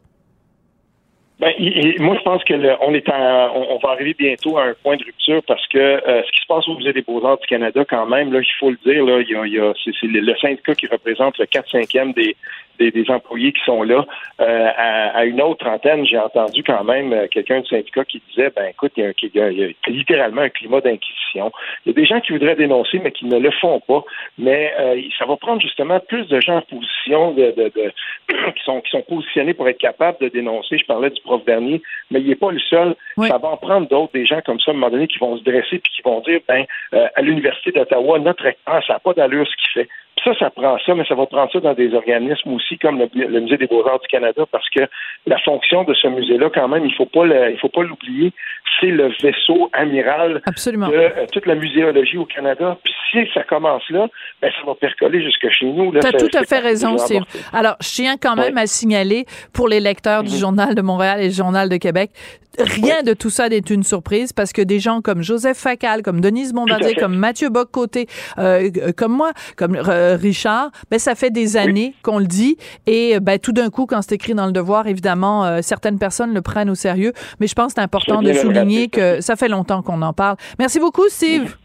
Ben, moi, je pense que on est en, on, va arriver bientôt à un point de rupture parce que euh, ce qui se passe au Musée des Beaux-Arts du Canada, quand même, là, il faut le dire, là, il y a, il y a- c'est, le, syndicat qui représente le 4-5e des, des, des employés qui sont là. Euh, à, une autre antenne, j'ai entendu quand même euh, quelqu'un du syndicat qui disait, ben écoute, il y a, un- il y a littéralement un climat d'inquisition. Il y a des gens qui voudraient dénoncer, mais qui ne le font pas. Mais euh, ça va prendre justement plus de gens en position de, de, de- qui sont qui sont positionnés pour être capables de dénoncer. Je parlais du prof Bernier, mais il n'est pas le seul. Oui. Ça va en prendre d'autres, des gens comme ça, à un moment donné, qui vont se dresser puis qui vont dire, ben, euh, à l'Université d'Ottawa, notre recteur, ça n'a pas d'allure ce qu'il fait. Ça, ça prend ça, mais ça va prendre ça dans des organismes aussi comme le, le Musée des Beaux-Arts du Canada, parce que la fonction de ce musée-là, quand même, il faut pas le- il faut pas l'oublier, c'est le vaisseau amiral Absolument. de euh, toute la muséologie au Canada. Puis si ça commence là, ben, ça va percoler jusque chez nous. Tu as tout à fait raison, Steve. Alors, je tiens quand même Ouais. à signaler pour les lecteurs du Mhm. Journal de Montréal et du Journal de Québec, rien de tout ça n'est une surprise parce que des gens comme Joseph Facal, comme Denise Bombardier, comme Mathieu Bock-Côté, euh, euh, comme moi, comme euh, Richard, ben, ça fait des années qu'on le dit et ben, tout d'un coup, quand c'est écrit dans le devoir, évidemment, euh, certaines personnes le prennent au sérieux, mais je pense que c'est important de souligner que ça fait longtemps qu'on en parle. Merci beaucoup, Steve.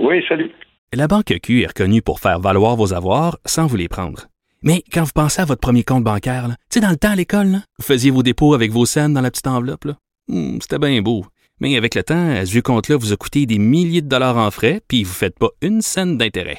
Oui, salut. La Banque Q est reconnue pour faire valoir vos avoirs sans vous les prendre. Mais quand vous pensez à votre premier compte bancaire, tu sais, dans le temps à l'école, vous faisiez vos dépôts avec vos scènes dans la petite enveloppe. là. Hmm, C'était bien beau. Mais avec le temps, à ce vieux compte-là vous a coûté des milliers de dollars en frais, puis vous ne faites pas une scène d'intérêt.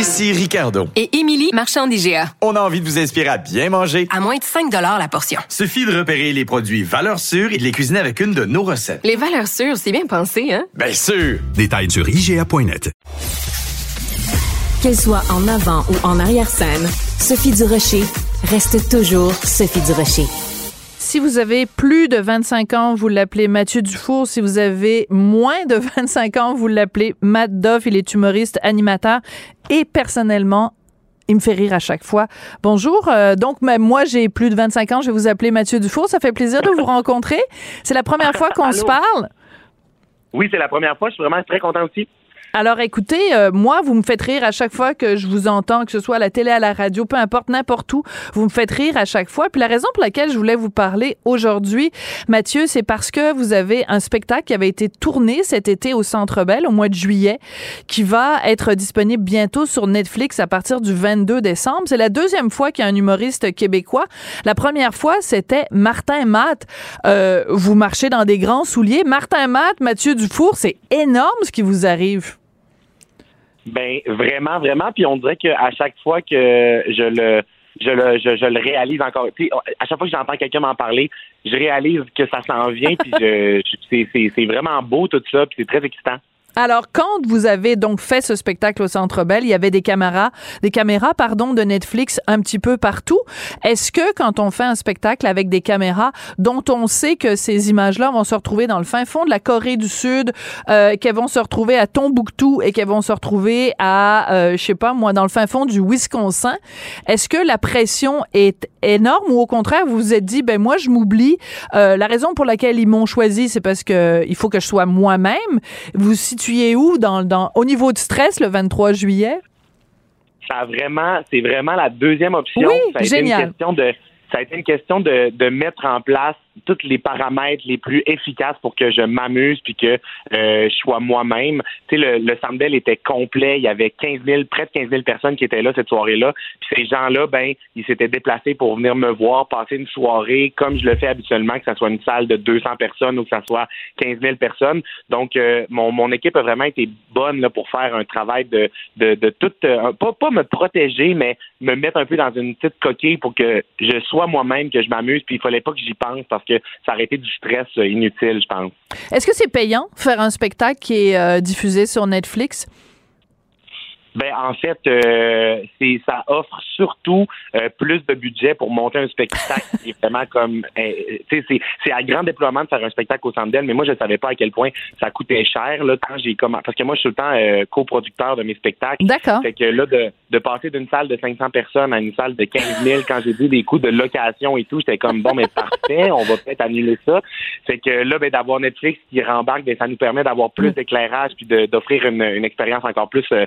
Ici Ricardo. Et Émilie, marchand d'IGA. On a envie de vous inspirer à bien manger. À moins de 5 la portion. Suffit de repérer les produits valeurs sûres et de les cuisiner avec une de nos recettes. Les valeurs sûres, c'est bien pensé, hein? Bien sûr! Détails sur IGA.net. Qu'elle soit en avant ou en arrière-scène, Sophie Durocher reste toujours Sophie Durocher. Si vous avez plus de 25 ans, vous l'appelez Mathieu Dufour. Si vous avez moins de 25 ans, vous l'appelez Matt Doff. Il est humoriste, animateur et personnellement, il me fait rire à chaque fois. Bonjour. euh, donc, même moi, j'ai plus de 25 ans. Je vais vous appeler Mathieu Dufour. Ça fait plaisir de vous rencontrer. C'est la première fois qu'on se parle? Oui, c'est la première fois. Je suis vraiment très content aussi. Alors écoutez, euh, moi, vous me faites rire à chaque fois que je vous entends, que ce soit à la télé, à la radio, peu importe, n'importe où. Vous me faites rire à chaque fois. Puis la raison pour laquelle je voulais vous parler aujourd'hui, Mathieu, c'est parce que vous avez un spectacle qui avait été tourné cet été au Centre Bell au mois de juillet, qui va être disponible bientôt sur Netflix à partir du 22 décembre. C'est la deuxième fois qu'il y a un humoriste québécois. La première fois, c'était Martin Matt. Euh, vous marchez dans des grands souliers. Martin Matt, Mathieu Dufour, c'est énorme ce qui vous arrive. Ben vraiment, vraiment. Puis on dirait qu'à chaque fois que je le je le, je, je le réalise encore. Tu sais, à chaque fois que j'entends quelqu'un m'en parler, je réalise que ça s'en vient. puis je, c'est, c'est vraiment beau tout ça. Puis c'est très excitant. Alors, quand vous avez donc fait ce spectacle au Centre Bell, il y avait des caméras, des caméras, pardon, de Netflix un petit peu partout. Est-ce que quand on fait un spectacle avec des caméras dont on sait que ces images-là vont se retrouver dans le fin fond de la Corée du Sud, euh, qu'elles vont se retrouver à Tombouctou et qu'elles vont se retrouver à, euh, je sais pas moi, dans le fin fond du Wisconsin, est-ce que la pression est énorme ou au contraire vous vous êtes dit, ben moi je m'oublie. Euh, la raison pour laquelle ils m'ont choisi, c'est parce que il faut que je sois moi-même. Situez où dans, dans, au niveau du stress le 23 juillet? Ça a vraiment, c'est vraiment la deuxième option. Oui, ça a été génial. une question de, ça a été une question de, de mettre en place tous les paramètres les plus efficaces pour que je m'amuse puis que euh, je sois moi-même. Tu sais, le, le Sandbell était complet. Il y avait 15 000, près de 15 000 personnes qui étaient là cette soirée-là. Puis ces gens-là, ben, ils s'étaient déplacés pour venir me voir, passer une soirée comme je le fais habituellement, que ce soit une salle de 200 personnes ou que ce soit 15 000 personnes. Donc, euh, mon, mon équipe a vraiment été bonne là, pour faire un travail de, de, de tout, euh, pas, pas me protéger, mais me mettre un peu dans une petite coquille pour que je sois moi-même, que je m'amuse. Puis il fallait pas que j'y pense parce que ça aurait été du stress euh, inutile, je pense. Est-ce que c'est payant faire un spectacle qui est euh, diffusé sur Netflix? Ben en fait, euh, c'est ça offre surtout euh, plus de budget pour monter un spectacle qui est vraiment comme euh, tu sais c'est c'est à grand déploiement de faire un spectacle au Centre Bell, mais moi je savais pas à quel point ça coûtait cher là quand j'ai comme parce que moi je suis tout le temps euh, coproducteur de mes spectacles. D'accord. Fait que là de de passer d'une salle de 500 personnes à une salle de 15 000 quand j'ai vu des coûts de location et tout, j'étais comme bon mais parfait, on va peut-être annuler ça. Fait que là ben d'avoir Netflix qui rembarque, ben ça nous permet d'avoir plus d'éclairage puis d'offrir une, une expérience encore plus euh,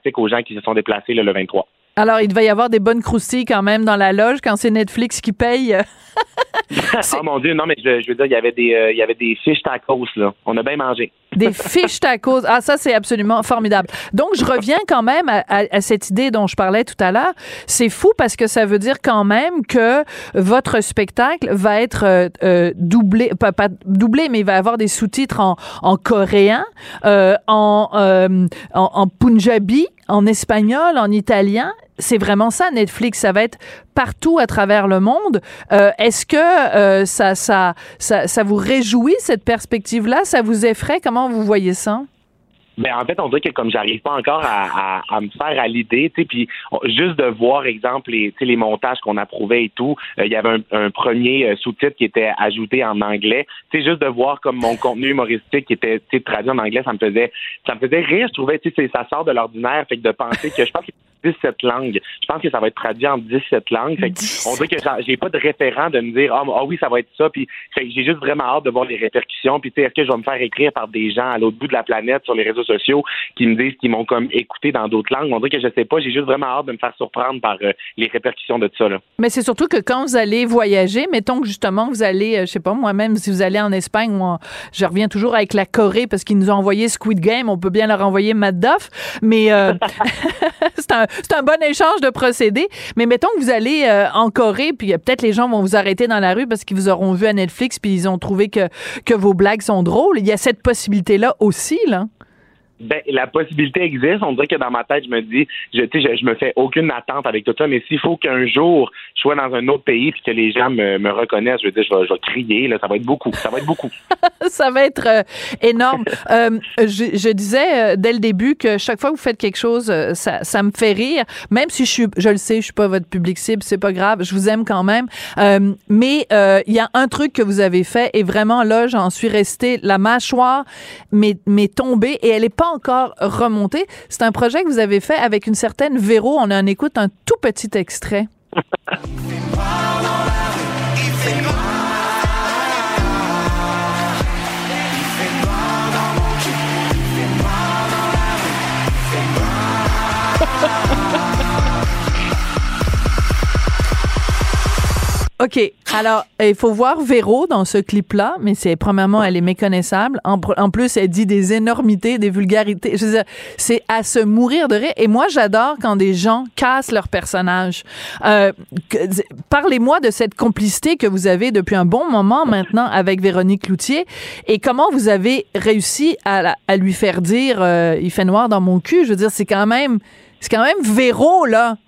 fantastique aux gens qui se sont déplacés le 23. Alors, il devait y avoir des bonnes croustilles quand même dans la loge quand c'est Netflix qui paye. oh mon dieu, non mais je, je veux dire il y avait des euh, il y avait des fiches tacos là. On a bien mangé. Des fiches tacos. Ah, ça, c'est absolument formidable. Donc, je reviens quand même à, à- à cette idée dont je parlais tout à l'heure. C'est fou parce que ça veut dire quand même que votre spectacle va être euh, euh, doublé, pas, pas doublé, mais il va avoir des sous-titres en, en coréen, euh, en, euh, en, en punjabi, en espagnol, en italien. C'est vraiment ça, Netflix. Ça va être partout à travers le monde. Euh, Est-ce que euh, ça, ça, ça, ça vous réjouit, cette perspective-là? Ça vous effraie? Comment vous voyez ça? Ben en fait, on dirait que comme j'arrive pas encore à, à, à me faire à l'idée, tu sais, puis juste de voir, exemple, les, les montages qu'on approuvait et tout, euh, il y avait un, premier euh, sous-titre qui était ajouté en anglais. Tu sais, juste de voir comme mon contenu humoristique qui était traduit en anglais, ça me faisait, ça me faisait rire. Je trouvais, tu sais, ça sort de l'ordinaire, fait que de penser que je pense que 17 langues. Je pense que ça va être traduit en 17 langues. On dirait que j'ai pas de référent de me dire ah, ah oui ça va être ça. Puis j'ai juste vraiment hâte de voir les répercussions. Puis est-ce que je vais me faire écrire par des gens à l'autre bout de la planète sur les réseaux sociaux qui me disent qu'ils m'ont comme écouté dans d'autres langues? On dirait que je sais pas. J'ai juste vraiment hâte de me faire surprendre par euh, les répercussions de ça là. Mais c'est surtout que quand vous allez voyager, mettons que justement vous allez, euh, je sais pas moi-même, si vous allez en Espagne en- je reviens toujours avec la Corée parce qu'ils nous ont envoyé Squid Game, on peut bien leur envoyer Madoff, mais euh, c'est un, c'est un bon échange de procédés. Mais mettons que vous allez euh, en Corée, puis peut-être les gens vont vous arrêter dans la rue parce qu'ils vous auront vu à Netflix puis ils ont trouvé que, que vos blagues sont drôles. Il y a cette possibilité-là aussi, là. Ben, la possibilité existe. On dirait que dans ma tête, je me dis, je, tu sais, je, je me fais aucune attente avec tout ça, mais s'il faut qu'un jour je sois dans un autre pays puis que les gens me, me reconnaissent, je veux dire, je vais, je vais crier, là, ça va être beaucoup. Ça va être beaucoup. ça va être euh, énorme. Euh, je, je disais euh, dès le début que chaque fois que vous faites quelque chose, euh, ça, ça me fait rire. Même si je suis, je le sais, je suis pas votre public cible, c'est pas grave, je vous aime quand même. Euh, mais euh, il y a un truc que vous avez fait et vraiment là, j'en suis restée la mâchoire, mais tombée et elle est pas encore remontée. C'est un projet que vous avez fait avec une certaine Véro. On en écoute un tout petit extrait. OK. Alors, il faut voir Véro dans ce clip-là, mais c'est premièrement, elle est méconnaissable. En, plus, elle dit des énormités, des vulgarités. Je veux dire, c'est à se mourir de rire. Et moi, j'adore quand des gens cassent leur personnage. Euh, Parlez-moi de cette complicité que vous avez depuis un bon moment maintenant avec Véronique Cloutier et comment vous avez réussi à, à lui faire dire euh, il fait noir dans mon cul. Je veux dire, c'est quand même, c'est quand même Véro là.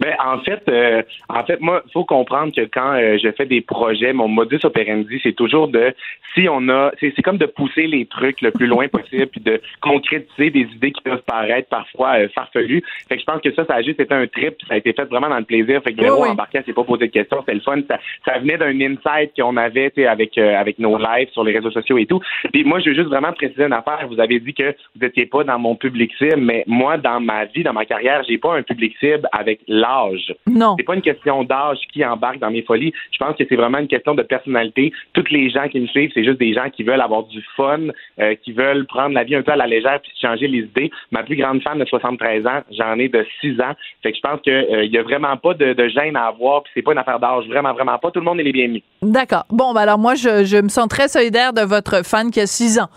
Ben, en fait, euh, en fait, moi, faut comprendre que quand euh, je fais des projets, mon modus operandi, c'est toujours de si on a, c'est c'est comme de pousser les trucs le plus loin possible, puis de concrétiser des idées qui peuvent paraître parfois euh, farfelues. Fait que je pense que ça, ça a juste été un trip, ça a été fait vraiment dans le plaisir. Fait que Véro Oui, oui. embarqué, s'est pas posé de questions, c'était le fun. Ça, ça venait d'un insight qu'on avait, avec euh, avec nos lives sur les réseaux sociaux et tout. Puis moi, je veux juste vraiment préciser une affaire. Vous avez dit que vous n'étiez pas dans mon public cible, mais moi, dans ma vie, dans ma carrière, j'ai pas un public cible avec l'âge. Non. C'est pas une question d'âge qui embarque dans mes folies. Je pense que c'est vraiment une question de personnalité. Toutes les gens qui me suivent, c'est juste des gens qui veulent avoir du fun, euh, qui veulent prendre la vie un peu à la légère puis changer les idées. Ma plus grande femme de 73 ans, j'en ai de 6 ans. Fait que je pense qu'il y a vraiment pas de, de gêne à avoir puis c'est pas une affaire d'âge. Vraiment, vraiment pas. Tout le monde est les bienvenus. D'accord. Bon, ben alors moi, je, je me sens très solidaire de votre fan qui a 6 ans.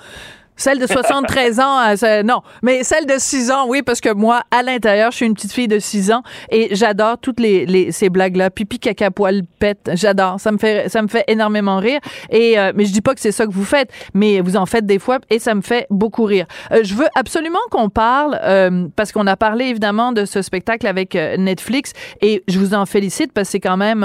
Celle de 73 ans, euh, non. Mais celle de 6 ans, oui, parce que moi, à l'intérieur, je suis une petite fille de 6 ans et j'adore toutes les, les- ces blagues-là. Pipi, caca, poil, pète. J'adore. Ça me fait, ça me fait énormément rire. Et, euh, mais je dis pas que c'est ça que vous faites, mais vous en faites des fois et ça me fait beaucoup rire. Euh, je veux absolument qu'on parle, euh, parce qu'on a parlé évidemment de ce spectacle avec euh, Netflix et je vous en félicite parce que c'est quand même,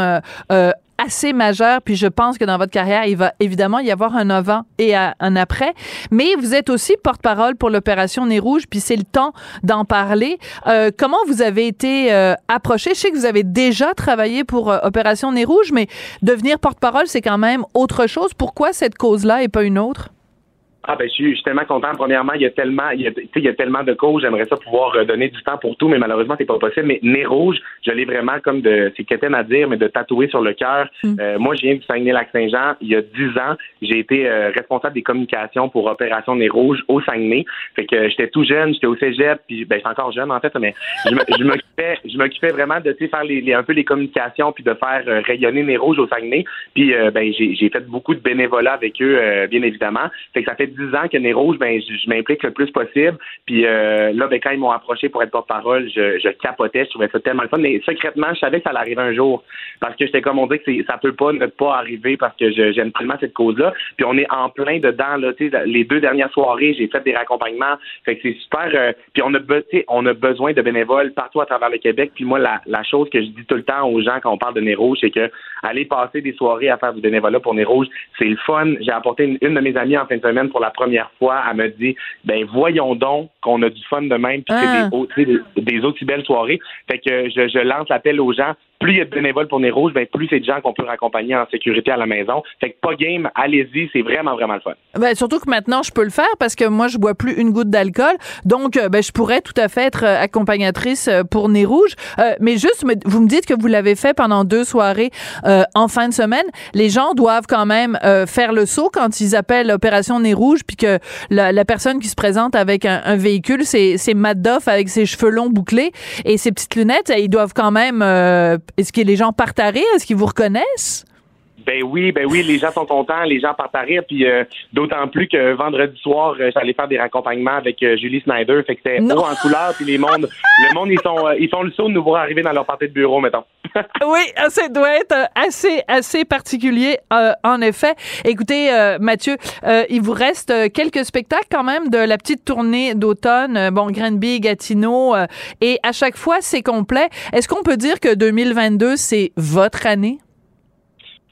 assez majeur, puis je pense que dans votre carrière, il va évidemment y avoir un avant et un après. Mais vous êtes aussi porte-parole pour l'opération Nez Rouge, puis c'est le temps d'en parler. Euh, comment vous avez été euh, approché? Je sais que vous avez déjà travaillé pour euh, Opération Nez Rouge, mais devenir porte-parole, c'est quand même autre chose. Pourquoi cette cause-là et pas une autre? Ah ben je suis, je suis tellement content. Premièrement, il y a tellement, il y a, tu sais, il y a tellement de causes. J'aimerais ça pouvoir euh, donner du temps pour tout, mais malheureusement c'est pas possible. Mais nez rouge, je l'ai vraiment comme de, c'est quétaine à dire, mais de tatouer sur le cœur. Euh, moi, je viens du Saguenay-Lac-Saint-Jean. Il y a dix ans, j'ai été euh, responsable des communications pour Opération Nez rouge au Saguenay. Fait que euh, j'étais tout jeune, j'étais au cégep, puis ben j'étais encore jeune en fait, mais je m'occupais, je m'occupais vraiment de tu sais, faire les, les- un peu les communications puis de faire euh, rayonner Nez rouge au Saguenay. Puis ben j'ai, j'ai fait beaucoup de bénévolat avec eux, bien évidemment. Fait que ça fait dix ans que Nez rouge, ben je, m'implique le plus possible. Puis euh, là, ben quand ils m'ont approché pour être porte-parole, je, je capotais, je trouvais ça tellement le fun. Mais secrètement, je savais que ça allait arriver un jour. Parce que j'étais comme on dit que ça peut pas ne pas arriver parce que j'aime tellement cette cause-là. Puis on est en plein dedans, là, les deux dernières soirées, j'ai fait des raccompagnements. Fait que c'est super. euh, puis on a, on a besoin de bénévoles partout à travers le Québec. Puis moi, la, la chose que je dis tout le temps aux gens quand on parle de Nez Rouge, c'est que aller passer des soirées à faire du bénévolat pour Nez Rouge, c'est le fun. J'ai apporté une, une de mes amies en fin de semaine pour la première fois. Elle me dit, ben voyons donc qu'on a du fun de même. Puis Ah. c'est des, des, des aussi belles soirées. Fait que je, je lance l'appel aux gens. Plus il y a de bénévoles pour Nez Rouge, ben plus c'est de gens qu'on peut raccompagner en sécurité à la maison. Fait que pas game, allez-y, c'est vraiment vraiment le fun. Ben, surtout que maintenant, je peux le faire parce que moi, je bois plus une goutte d'alcool. Donc, euh, ben, je pourrais tout à fait être euh, accompagnatrice euh, pour Nez Rouge. Euh, mais juste, vous me dites que vous l'avez fait pendant deux soirées euh, en fin de semaine. Les gens doivent quand même euh, faire le saut quand ils appellent Opération Nez Rouge, puis que la, personne qui se présente avec un, un véhicule, c'est c'est Matt Doff avec ses cheveux longs bouclés et ses petites lunettes. Ils doivent quand même... Est-ce que les gens partent à rire? Est-ce qu'ils vous reconnaissent? Ben oui, ben oui, les gens sont contents, les gens partent à rire, puis euh, d'autant plus que vendredi soir, euh, j'allais faire des raccompagnements avec euh, Julie Snyder, fait que c'était haut en couleur, puis les mondes, le monde ils sont, euh, ils font le saut de nous voir arriver dans leur partie de bureau, mettons. Oui, ça doit être assez, assez particulier, euh, en effet. Écoutez, Mathieu, euh, il vous reste quelques spectacles quand même de la petite tournée d'automne. Bon, Granby, Gatineau, euh, et à chaque fois, c'est complet. Est-ce qu'on peut dire que 2022, c'est votre année?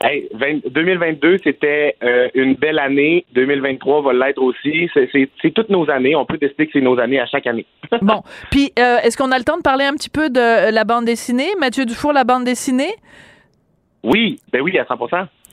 Hey, 20 2022, c'était euh, une belle année. 2023 va l'être aussi. C'est- toutes nos années. On peut décider que c'est nos années à chaque année. Bon, puis euh, est-ce qu'on a le temps de parler un petit peu de euh, la bande dessinée? Mathieu Dufour, la bande dessinée? Oui, ben oui, à 100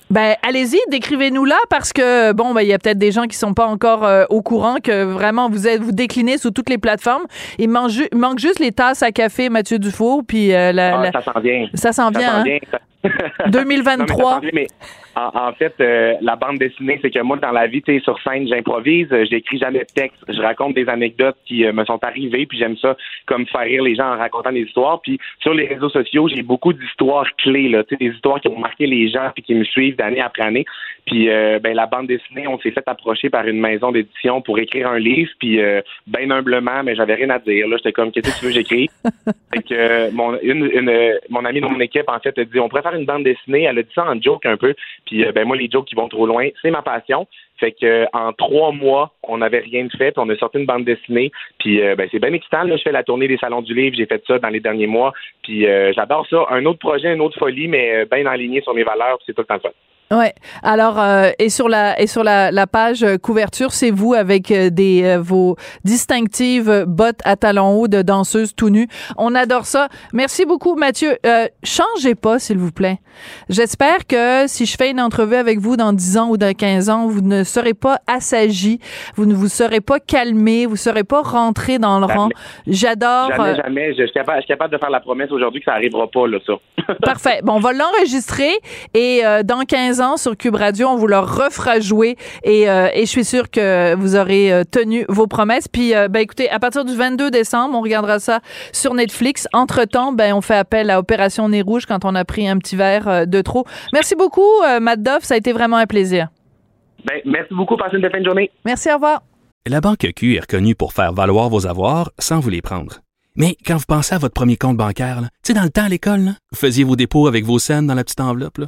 Ben, allez-y, décrivez-nous là parce que bon, ben il y a peut-être des gens qui sont pas encore euh, au courant que vraiment vous êtes vous déclinez sur toutes les plateformes. Il manque, ju- manque juste les tasses à café Mathieu Dufour puis euh, la, Ah, la- ça s'en vient. ça s'en vient, hein? Ça- 2023. Non, mais en, en fait, euh, la bande dessinée, c'est que moi, dans la vie, tu sais, sur scène, j'improvise, euh, j'écris jamais de texte, je raconte des anecdotes qui euh, me sont arrivées, puis j'aime ça comme faire rire les gens en racontant des histoires. Puis sur les réseaux sociaux, j'ai beaucoup d'histoires clés, là, tu sais, des histoires qui ont marqué les gens puis qui me suivent d'année après année. Puis euh, ben la bande dessinée, on s'est fait approcher par une maison d'édition pour écrire un livre, puis euh, ben humblement, mais j'avais rien à dire. Là, j'étais comme qu'est-ce que tu veux j'écris. fait que euh, mon une, une, mon ami de mon équipe en fait a dit on faire une bande dessinée. Elle a dit ça en joke un peu. Puis euh, ben moi, les jokes qui vont trop loin, c'est ma passion. Fait que euh, en trois mois, on n'avait rien de fait, puis on a sorti une bande dessinée. Puis euh, ben, c'est bien excitant. Là, je fais la tournée des salons du livre, j'ai fait ça dans les derniers mois. Puis euh, j'adore ça. Un autre projet, une autre folie, mais bien aligné sur mes valeurs, c'est tout le temps fun. Ouais. Alors euh, et sur la et sur la, la page couverture, c'est vous avec euh, des euh, vos distinctives bottes à talons hauts de danseuse tout nu. On adore ça. Merci beaucoup Mathieu. Euh, changez pas s'il vous plaît. J'espère que si je fais une entrevue avec vous dans 10 ans ou dans 15 ans, vous ne serez pas assagi, vous ne vous serez pas calmé, vous serez pas rentré dans le rang. J'adore Jamais, euh, jamais. Je suis capable, je suis capable de faire la promesse aujourd'hui que ça arrivera pas, là, ça. Parfait. Bon, on va l'enregistrer et euh, dans 15 ans sur Cube Radio, on vous le refera jouer et, euh, et je suis sûre que vous aurez euh, tenu vos promesses. Puis, euh, ben écoutez, à partir du 22 décembre, on regardera ça sur Netflix. Entre-temps, ben on fait appel à Opération Nez Rouge quand on a pris un petit verre euh, de trop. Merci beaucoup, euh, Matt Doff. Ça a été vraiment un plaisir. Ben, merci beaucoup. Passez une belle fin de journée. Merci, au revoir. La Banque Q est reconnue pour faire valoir vos avoirs sans vous les prendre. Mais quand vous pensez à votre premier compte bancaire, là, tu sais, dans le temps à l'école, là, vous faisiez vos dépôts avec vos scènes dans la petite enveloppe. là.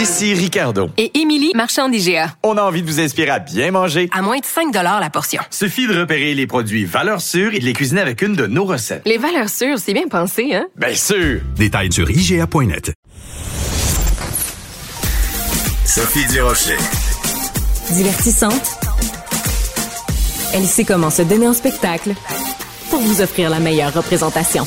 Ici Ricardo. Et Émilie, marchand d'IGA. On a envie de vous inspirer à bien manger. À moins de 5 la portion. Suffit de repérer les produits valeurs sûres et de les cuisiner avec une de nos recettes. Les valeurs sûres, c'est bien pensé, hein? Bien sûr! Détails sur IGA.net. Sophie Durocher. Divertissante. Elle sait comment se donner en spectacle pour vous offrir la meilleure représentation.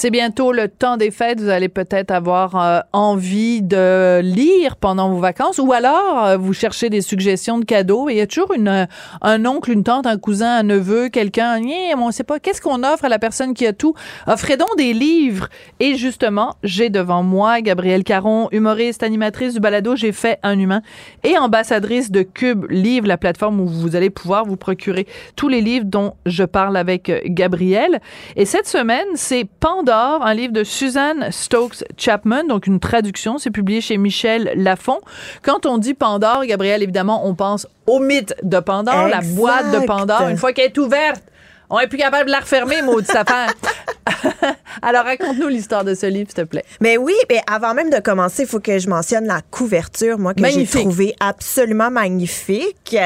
C'est bientôt le temps des fêtes. Vous allez peut-être avoir euh, envie de lire pendant vos vacances ou alors euh, vous cherchez des suggestions de cadeaux. Il y a toujours une, euh, un oncle, une tante, un cousin, un neveu, quelqu'un. On ne sait pas qu'est-ce qu'on offre à la personne qui a tout? Offrez donc des livres. Et justement, j'ai devant moi Gabrielle Caron, humoriste, animatrice du balado J'ai fait un humain et ambassadrice de Cube Livre, la plateforme où vous allez pouvoir vous procurer tous les livres dont je parle avec Gabrielle. Et cette semaine, c'est Pandore, un livre de Suzanne Stokes Chapman, donc une traduction. C'est publié chez Michel Lafon. Quand on dit Pandore, Gabrielle, évidemment, on pense au mythe de Pandore, la boîte de Pandore. Une fois qu'elle est ouverte, on est plus capable de la refermer, maudite affaire. Alors, raconte-nous l'histoire de ce livre, s'il te plaît. Mais oui, mais avant même de commencer, il faut que je mentionne la couverture, moi, que j'ai Magnifique. trouvé absolument magnifique.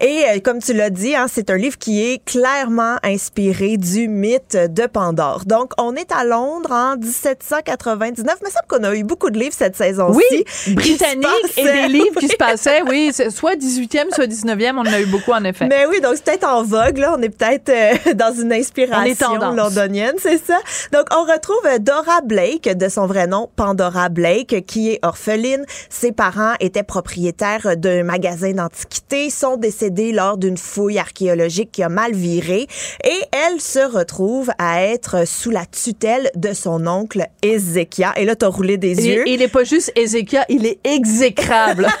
Et euh, comme tu l'as dit, hein, c'est un livre qui est clairement inspiré du mythe de Pandore. Donc, on est à Londres en 1799. Il me semble qu'on a eu beaucoup de livres cette saison-ci. Oui, qui se britannique et des livres qui se passaient, oui, soit 18e, soit 19e, on en a eu beaucoup en effet. Mais oui, donc c'est peut-être en vogue, là. On est peut-être euh, dans une inspiration londonienne, c'est ça? Donc, on retrouve euh, Dora Blake, de son vrai nom, Pandora Blake, qui est orpheline. Ses parents étaient propriétaires d'un magasin d'antiquités, sont décédés lors d'une fouille archéologique qui a mal viré. Et elle se retrouve à être sous la tutelle de son oncle Ézéchia. Et là, t'as roulé des Il yeux. il est pas juste Ézéchiel, il est exécrable.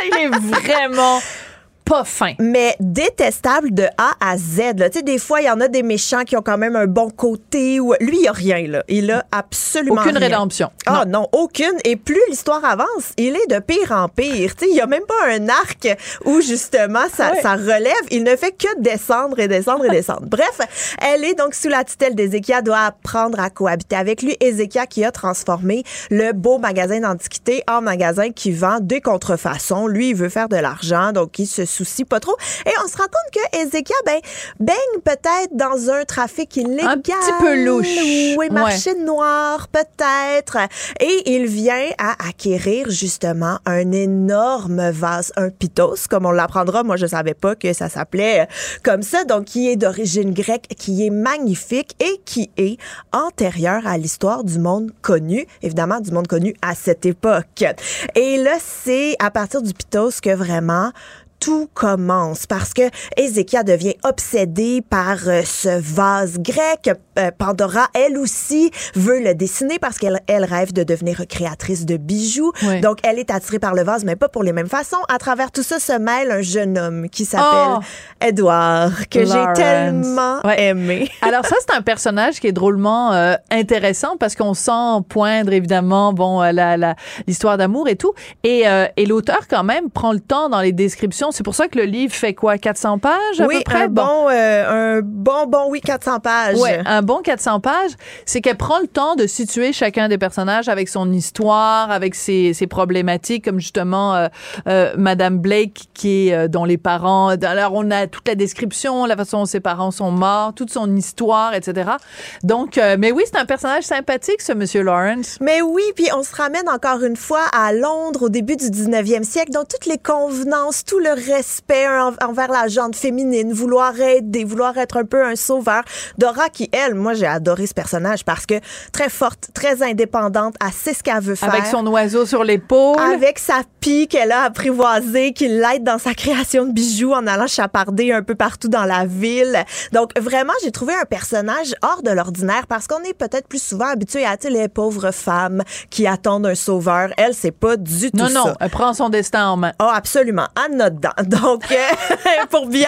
il est vraiment pas fin. mais détestable de A à Z. Là. Tu sais, des fois, il y en a des méchants qui ont quand même un bon côté. Ou... Lui, il a rien. Là. Il a absolument Aucune rien. rédemption. Ah non. aucune. Et plus l'histoire avance, il est de pire en pire. Tu sais, il y a même pas un arc où justement ça, ça relève. Il ne fait que descendre et descendre et descendre. Bref, elle est donc sous la tutelle d'Ézéchia, doit apprendre à cohabiter avec lui. Ézéchia qui a transformé le beau magasin d'antiquités en magasin qui vend des contrefaçons. Lui, il veut faire de l'argent, donc il se soucie pas trop. Et on se rend compte que Ezekia, ben, baigne peut-être dans un trafic illégal. Un petit peu louche. Oui, marché noir, peut-être. Et il vient à acquérir, justement, un énorme vase, un pitos, comme on l'apprendra. Moi, je savais pas que ça s'appelait euh, comme ça. Donc, qui est d'origine grecque, qui est magnifique et qui est antérieur à l'histoire du monde connu. Évidemment, du monde connu à cette époque. Et là, c'est à partir du pitos que vraiment tout commence parce que Ézéchia devient obsédée par euh, ce vase grec. Euh, Pandora, elle aussi, veut le dessiner parce qu'elle elle rêve de devenir créatrice de bijoux. Oui. Donc, elle est attirée par le vase, mais pas pour les mêmes façons. À travers tout ça se mêle un jeune homme qui s'appelle Oh! Edouard, que j'ai tellement Ouais. aimé. Alors ça, c'est un personnage qui est drôlement euh, intéressant parce qu'on sent poindre évidemment bon euh, la la- l'histoire d'amour et tout. Et, euh, et l'auteur quand même prend le temps dans les descriptions. C'est pour ça que le livre fait quoi 400 pages à oui, peu près? un bon, euh, un bon, bon, oui, 400 pages. Ouais, un bon 400 pages, c'est qu'elle prend le temps de situer chacun des personnages avec son histoire, avec ses, problématiques, comme justement euh, euh, Madame Blake qui est euh, dont les parents. Alors on a toute la description, la façon dont ses parents sont morts, toute son histoire, etc. Donc, euh, mais oui, c'est un personnage sympathique, ce Monsieur Lawrence. Mais oui, puis on se ramène encore une fois à Londres au début du 19e siècle, donc toutes les convenances, tout le respect en- envers la gente féminine, vouloir aider, vouloir être un peu un sauveur. Dora qui, elle, moi j'ai adoré ce personnage parce que très forte, très indépendante, elle sait ce qu'elle veut faire. Avec son oiseau sur l'épaule. Avec sa pie qu'elle a apprivoisée, qui l'aide dans sa création de bijoux en allant chaparder un peu partout dans la ville. Donc, vraiment, j'ai trouvé un personnage hors de l'ordinaire parce qu'on est peut-être plus souvent habitué à les pauvres femmes qui attendent un sauveur. Elle, c'est pas du tout Non, non, ça. elle prend son destin en main. Oh, absolument. En note dedans. Donc, euh, pour bien,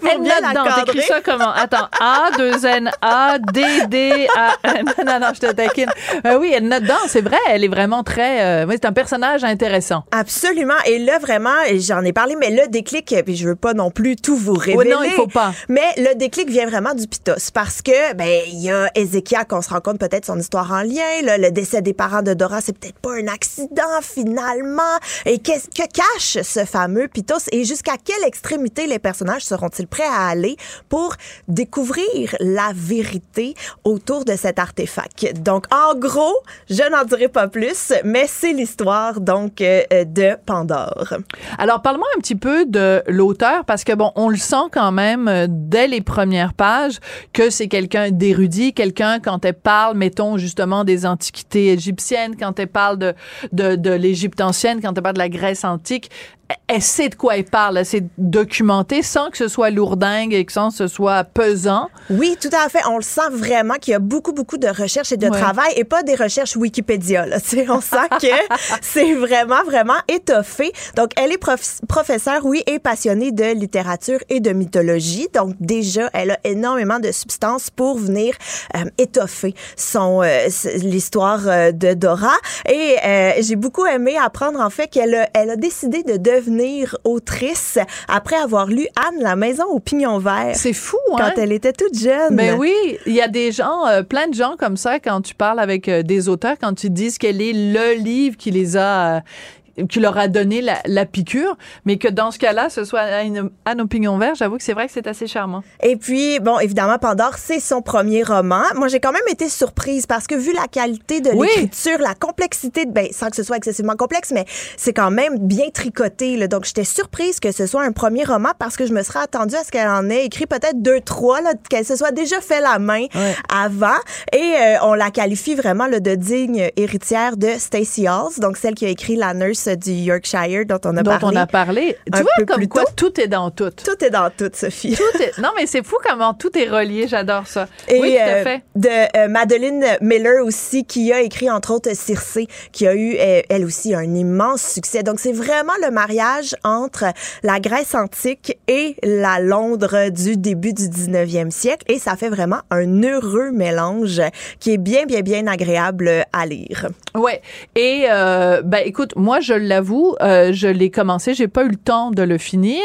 pour Elle bien la cadrer. ça comment? Attends, A, 2 N, A, D, D, A. Non, non, non, je te taquine. Euh, oui, elle note dedans, c'est vrai, elle est vraiment très... euh, oui, c'est un personnage intéressant. Absolument. Et là, vraiment, j'en ai parlé, mais le déclic, puis je veux pas non plus tout vous révéler. non, il faut pas. Mais le déclic vient vraiment du pitos parce que, ben, il y a Ézéchiel qu'on se rend compte peut-être son histoire en lien. là, le décès des parents de Dora, c'est peut-être pas un accident finalement. Et qu'est-ce que cache ce fameux pitos et jusqu'à quelle extrémité les personnages seront-ils prêts à aller pour découvrir la vérité? Autour de cet artefact? Donc, en gros, je n'en dirai pas plus, mais c'est l'histoire, donc, euh, de Pandore. Alors, parle-moi un petit peu de l'auteur, parce que, bon, on le sent quand même euh, dès les premières pages que c'est quelqu'un d'érudit, quelqu'un, quand elle parle, mettons, justement, des antiquités égyptiennes, quand elle parle de, de, de l'Égypte ancienne, quand elle parle de la Grèce antique, elle- sait de quoi elle parle, elle sait documenter sans que ce soit lourdingue et que sans que ce soit pesant. Oui, tout à fait. On le sent vraiment qu'il y a beaucoup, beaucoup de recherches et de Ouais. travail et pas des recherches Wikipédia. Là. On sent que c'est vraiment, vraiment étoffé. Donc, elle est prof- professeure, oui, et passionnée de littérature et de mythologie. Donc, déjà, elle a énormément de substance pour venir euh, étoffer son euh, l'histoire euh, de Dora. Et euh, j'ai beaucoup aimé apprendre, en fait, qu'elle a, elle a décidé de devenir autrice après avoir lu Anne, la maison au pignon vert. C'est fou, hein? Quand elle était toute jeune. Ben oui, il y a des gens, euh, plein de gens comme ça, quand tu parles avec euh, des auteurs, quand tu dis quel est le livre qui les a, euh, qui leur a donné la, la piqûre, mais que dans ce cas-là, ce soit Anne, Anne au pignon vert, j'avoue que c'est vrai que c'est assez charmant. Et puis, bon, évidemment, Pandore, c'est son premier roman. Moi, j'ai quand même été surprise parce que vu la qualité de Oui. l'écriture, la complexité, de, ben, sans que ce soit excessivement complexe, mais c'est quand même bien tricoté. Là. Donc, j'étais surprise que ce soit un premier roman parce que je me serais attendue à ce qu'elle en ait écrit peut-être deux, trois, qu'elle se soit déjà fait la main avant. Et euh, on la qualifie vraiment là, de digne héritière de Stacey Halls, donc celle qui a écrit La Nurse du Yorkshire dont on a dont parlé. on a parlé. Tu vois, comme quoi, tôt. tout est dans tout. Tout est dans tout, Sophie. Tout est- Non, mais c'est fou comment tout est relié. J'adore ça. Et oui, tout à euh, fait. de euh, Madeleine Miller aussi, qui a écrit entre autres Circé, qui a eu euh, elle aussi un immense succès. Donc c'est vraiment le mariage entre la Grèce antique et la Londres du début du 19e siècle. Et ça fait vraiment un heureux mélange qui est bien, bien, bien agréable à lire. Ouais. Et euh, ben écoute, moi je l'avoue, euh, je l'ai commencé, j'ai pas eu le temps de le finir,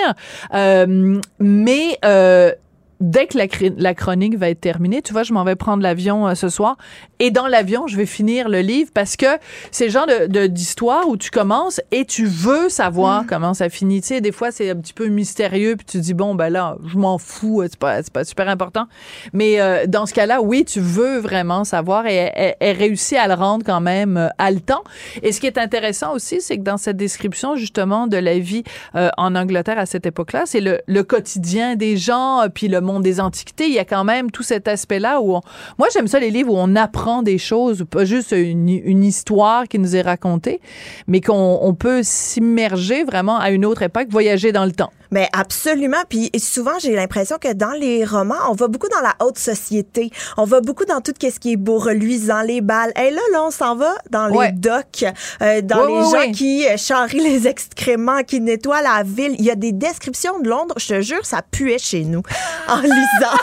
euh, mais euh, dès que la, la chronique va être terminée, tu vois, je m'en vais prendre l'avion euh, ce soir et dans l'avion, je vais finir le livre parce que c'est le genre de de- d'histoire où tu commences et tu veux savoir comment ça finit. Tu sais, des fois, c'est un petit peu mystérieux puis tu dis, bon, ben là, je m'en fous, c'est pas, c'est pas super important. Mais euh, dans ce cas-là, oui, tu veux vraiment savoir et elle, réussit à le rendre quand même euh, haletant. Et ce qui est intéressant aussi, c'est que dans cette description, justement, de la vie euh, en Angleterre à cette époque-là, c'est le, le quotidien des gens, euh, puis le monde des antiquités. Il y a quand même tout cet aspect-là où on- moi, j'aime ça les livres où on apprend des choses, pas juste une, une histoire qui nous est racontée, mais qu'on on peut s'immerger vraiment à une autre époque, voyager dans le temps. Mais absolument. Puis souvent, j'ai l'impression que dans les romans, on va beaucoup dans la haute société. On va beaucoup dans tout ce qui est beau, reluisant, les balles. Et là, là, on s'en va dans les Ouais. docks, euh, dans les gens qui euh, charrient les excréments, qui nettoient la ville. Il y a des descriptions de Londres. Je te jure, ça puait chez nous en lisant.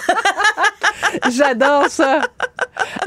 J'adore ça.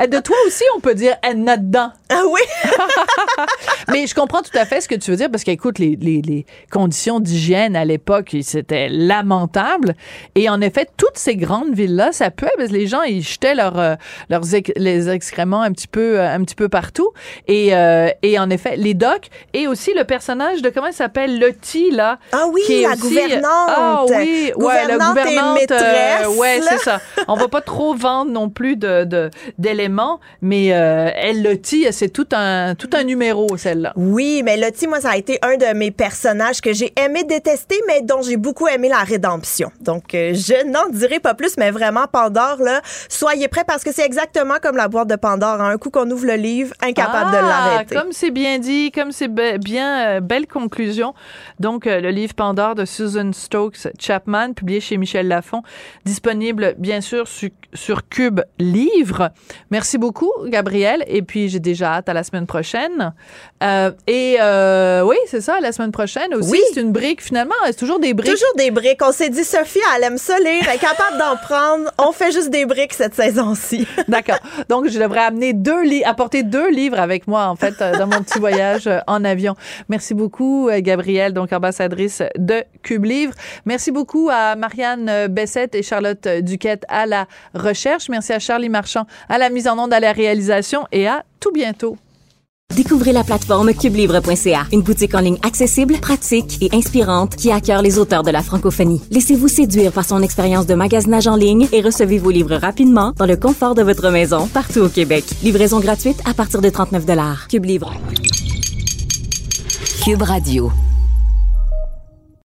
Euh, De toi aussi, on peut dire elle n'a dedans. Ah oui. Mais je comprends tout à fait ce que tu veux dire parce qu'écoute, les, les, les conditions d'hygiène à l'époque, c'était lamentable. Et en effet, toutes ces grandes villes-là, ça puait parce que les gens, ils jetaient leurs, euh, leurs ex- les excréments un petit peu, euh, un petit peu partout. Et, euh, et en effet, les docks et aussi le personnage de comment il s'appelle, Lottie, là. Ah oui, qui est la aussi- gouvernante. Ah oui, ouais, la Gouvernante et gouvernante. Euh, ouais, c'est ça. On va pas trop vendre non plus de, d'éléments, mais euh, elle Lottie, c'est tout un, tout un numéro, celle-là. Oui, mais Lottie, moi, ça a été un de mes personnages que j'ai aimé détester, mais dont j'ai beaucoup aimé la rédemption. Donc, euh, je n'en dirai pas plus, mais vraiment, Pandore, là, soyez prêts parce que c'est exactement comme la boîte de Pandore. hein. Un coup qu'on ouvre le livre, incapable de Ah, l'arrêter. Comme c'est bien dit, comme c'est be- bien, euh, belle conclusion. Donc, euh, le livre Pandore de Susan Stokes Chapman, publié chez Michel Lafon, disponible bien sûr su- sur Cube Livre. Merci beaucoup, Gabriel. Et puis, j'ai déjà hâte à la semaine prochaine. Euh, et euh, oui, c'est ça, la semaine prochaine aussi. Oui. C'est une brique, finalement. C'est toujours des briques. Toujours des briques. On s'est dit, Sophie, elle aime ça lire, elle est capable d'en prendre. On fait juste des briques cette saison-ci. D'accord. Donc, je devrais amener deux livres, apporter deux livres avec moi, en fait, euh, dans mon petit voyage en avion. Merci beaucoup, Gabrielle, donc ambassadrice de Cube Livre. Merci beaucoup à Marianne Bessette et Charlotte euh, Duquette à la recherche. Merci à Charlie Marchand à la mise en onde, à la réalisation et à tout bientôt. Découvrez la plateforme cubelivre.ca, une boutique en ligne accessible, pratique et inspirante qui accueille les auteurs de la francophonie. Laissez-vous séduire par son expérience de magasinage en ligne et recevez vos livres rapidement dans le confort de votre maison partout au Québec. Livraison gratuite à partir de 39 Cube Livre. Cube Radio.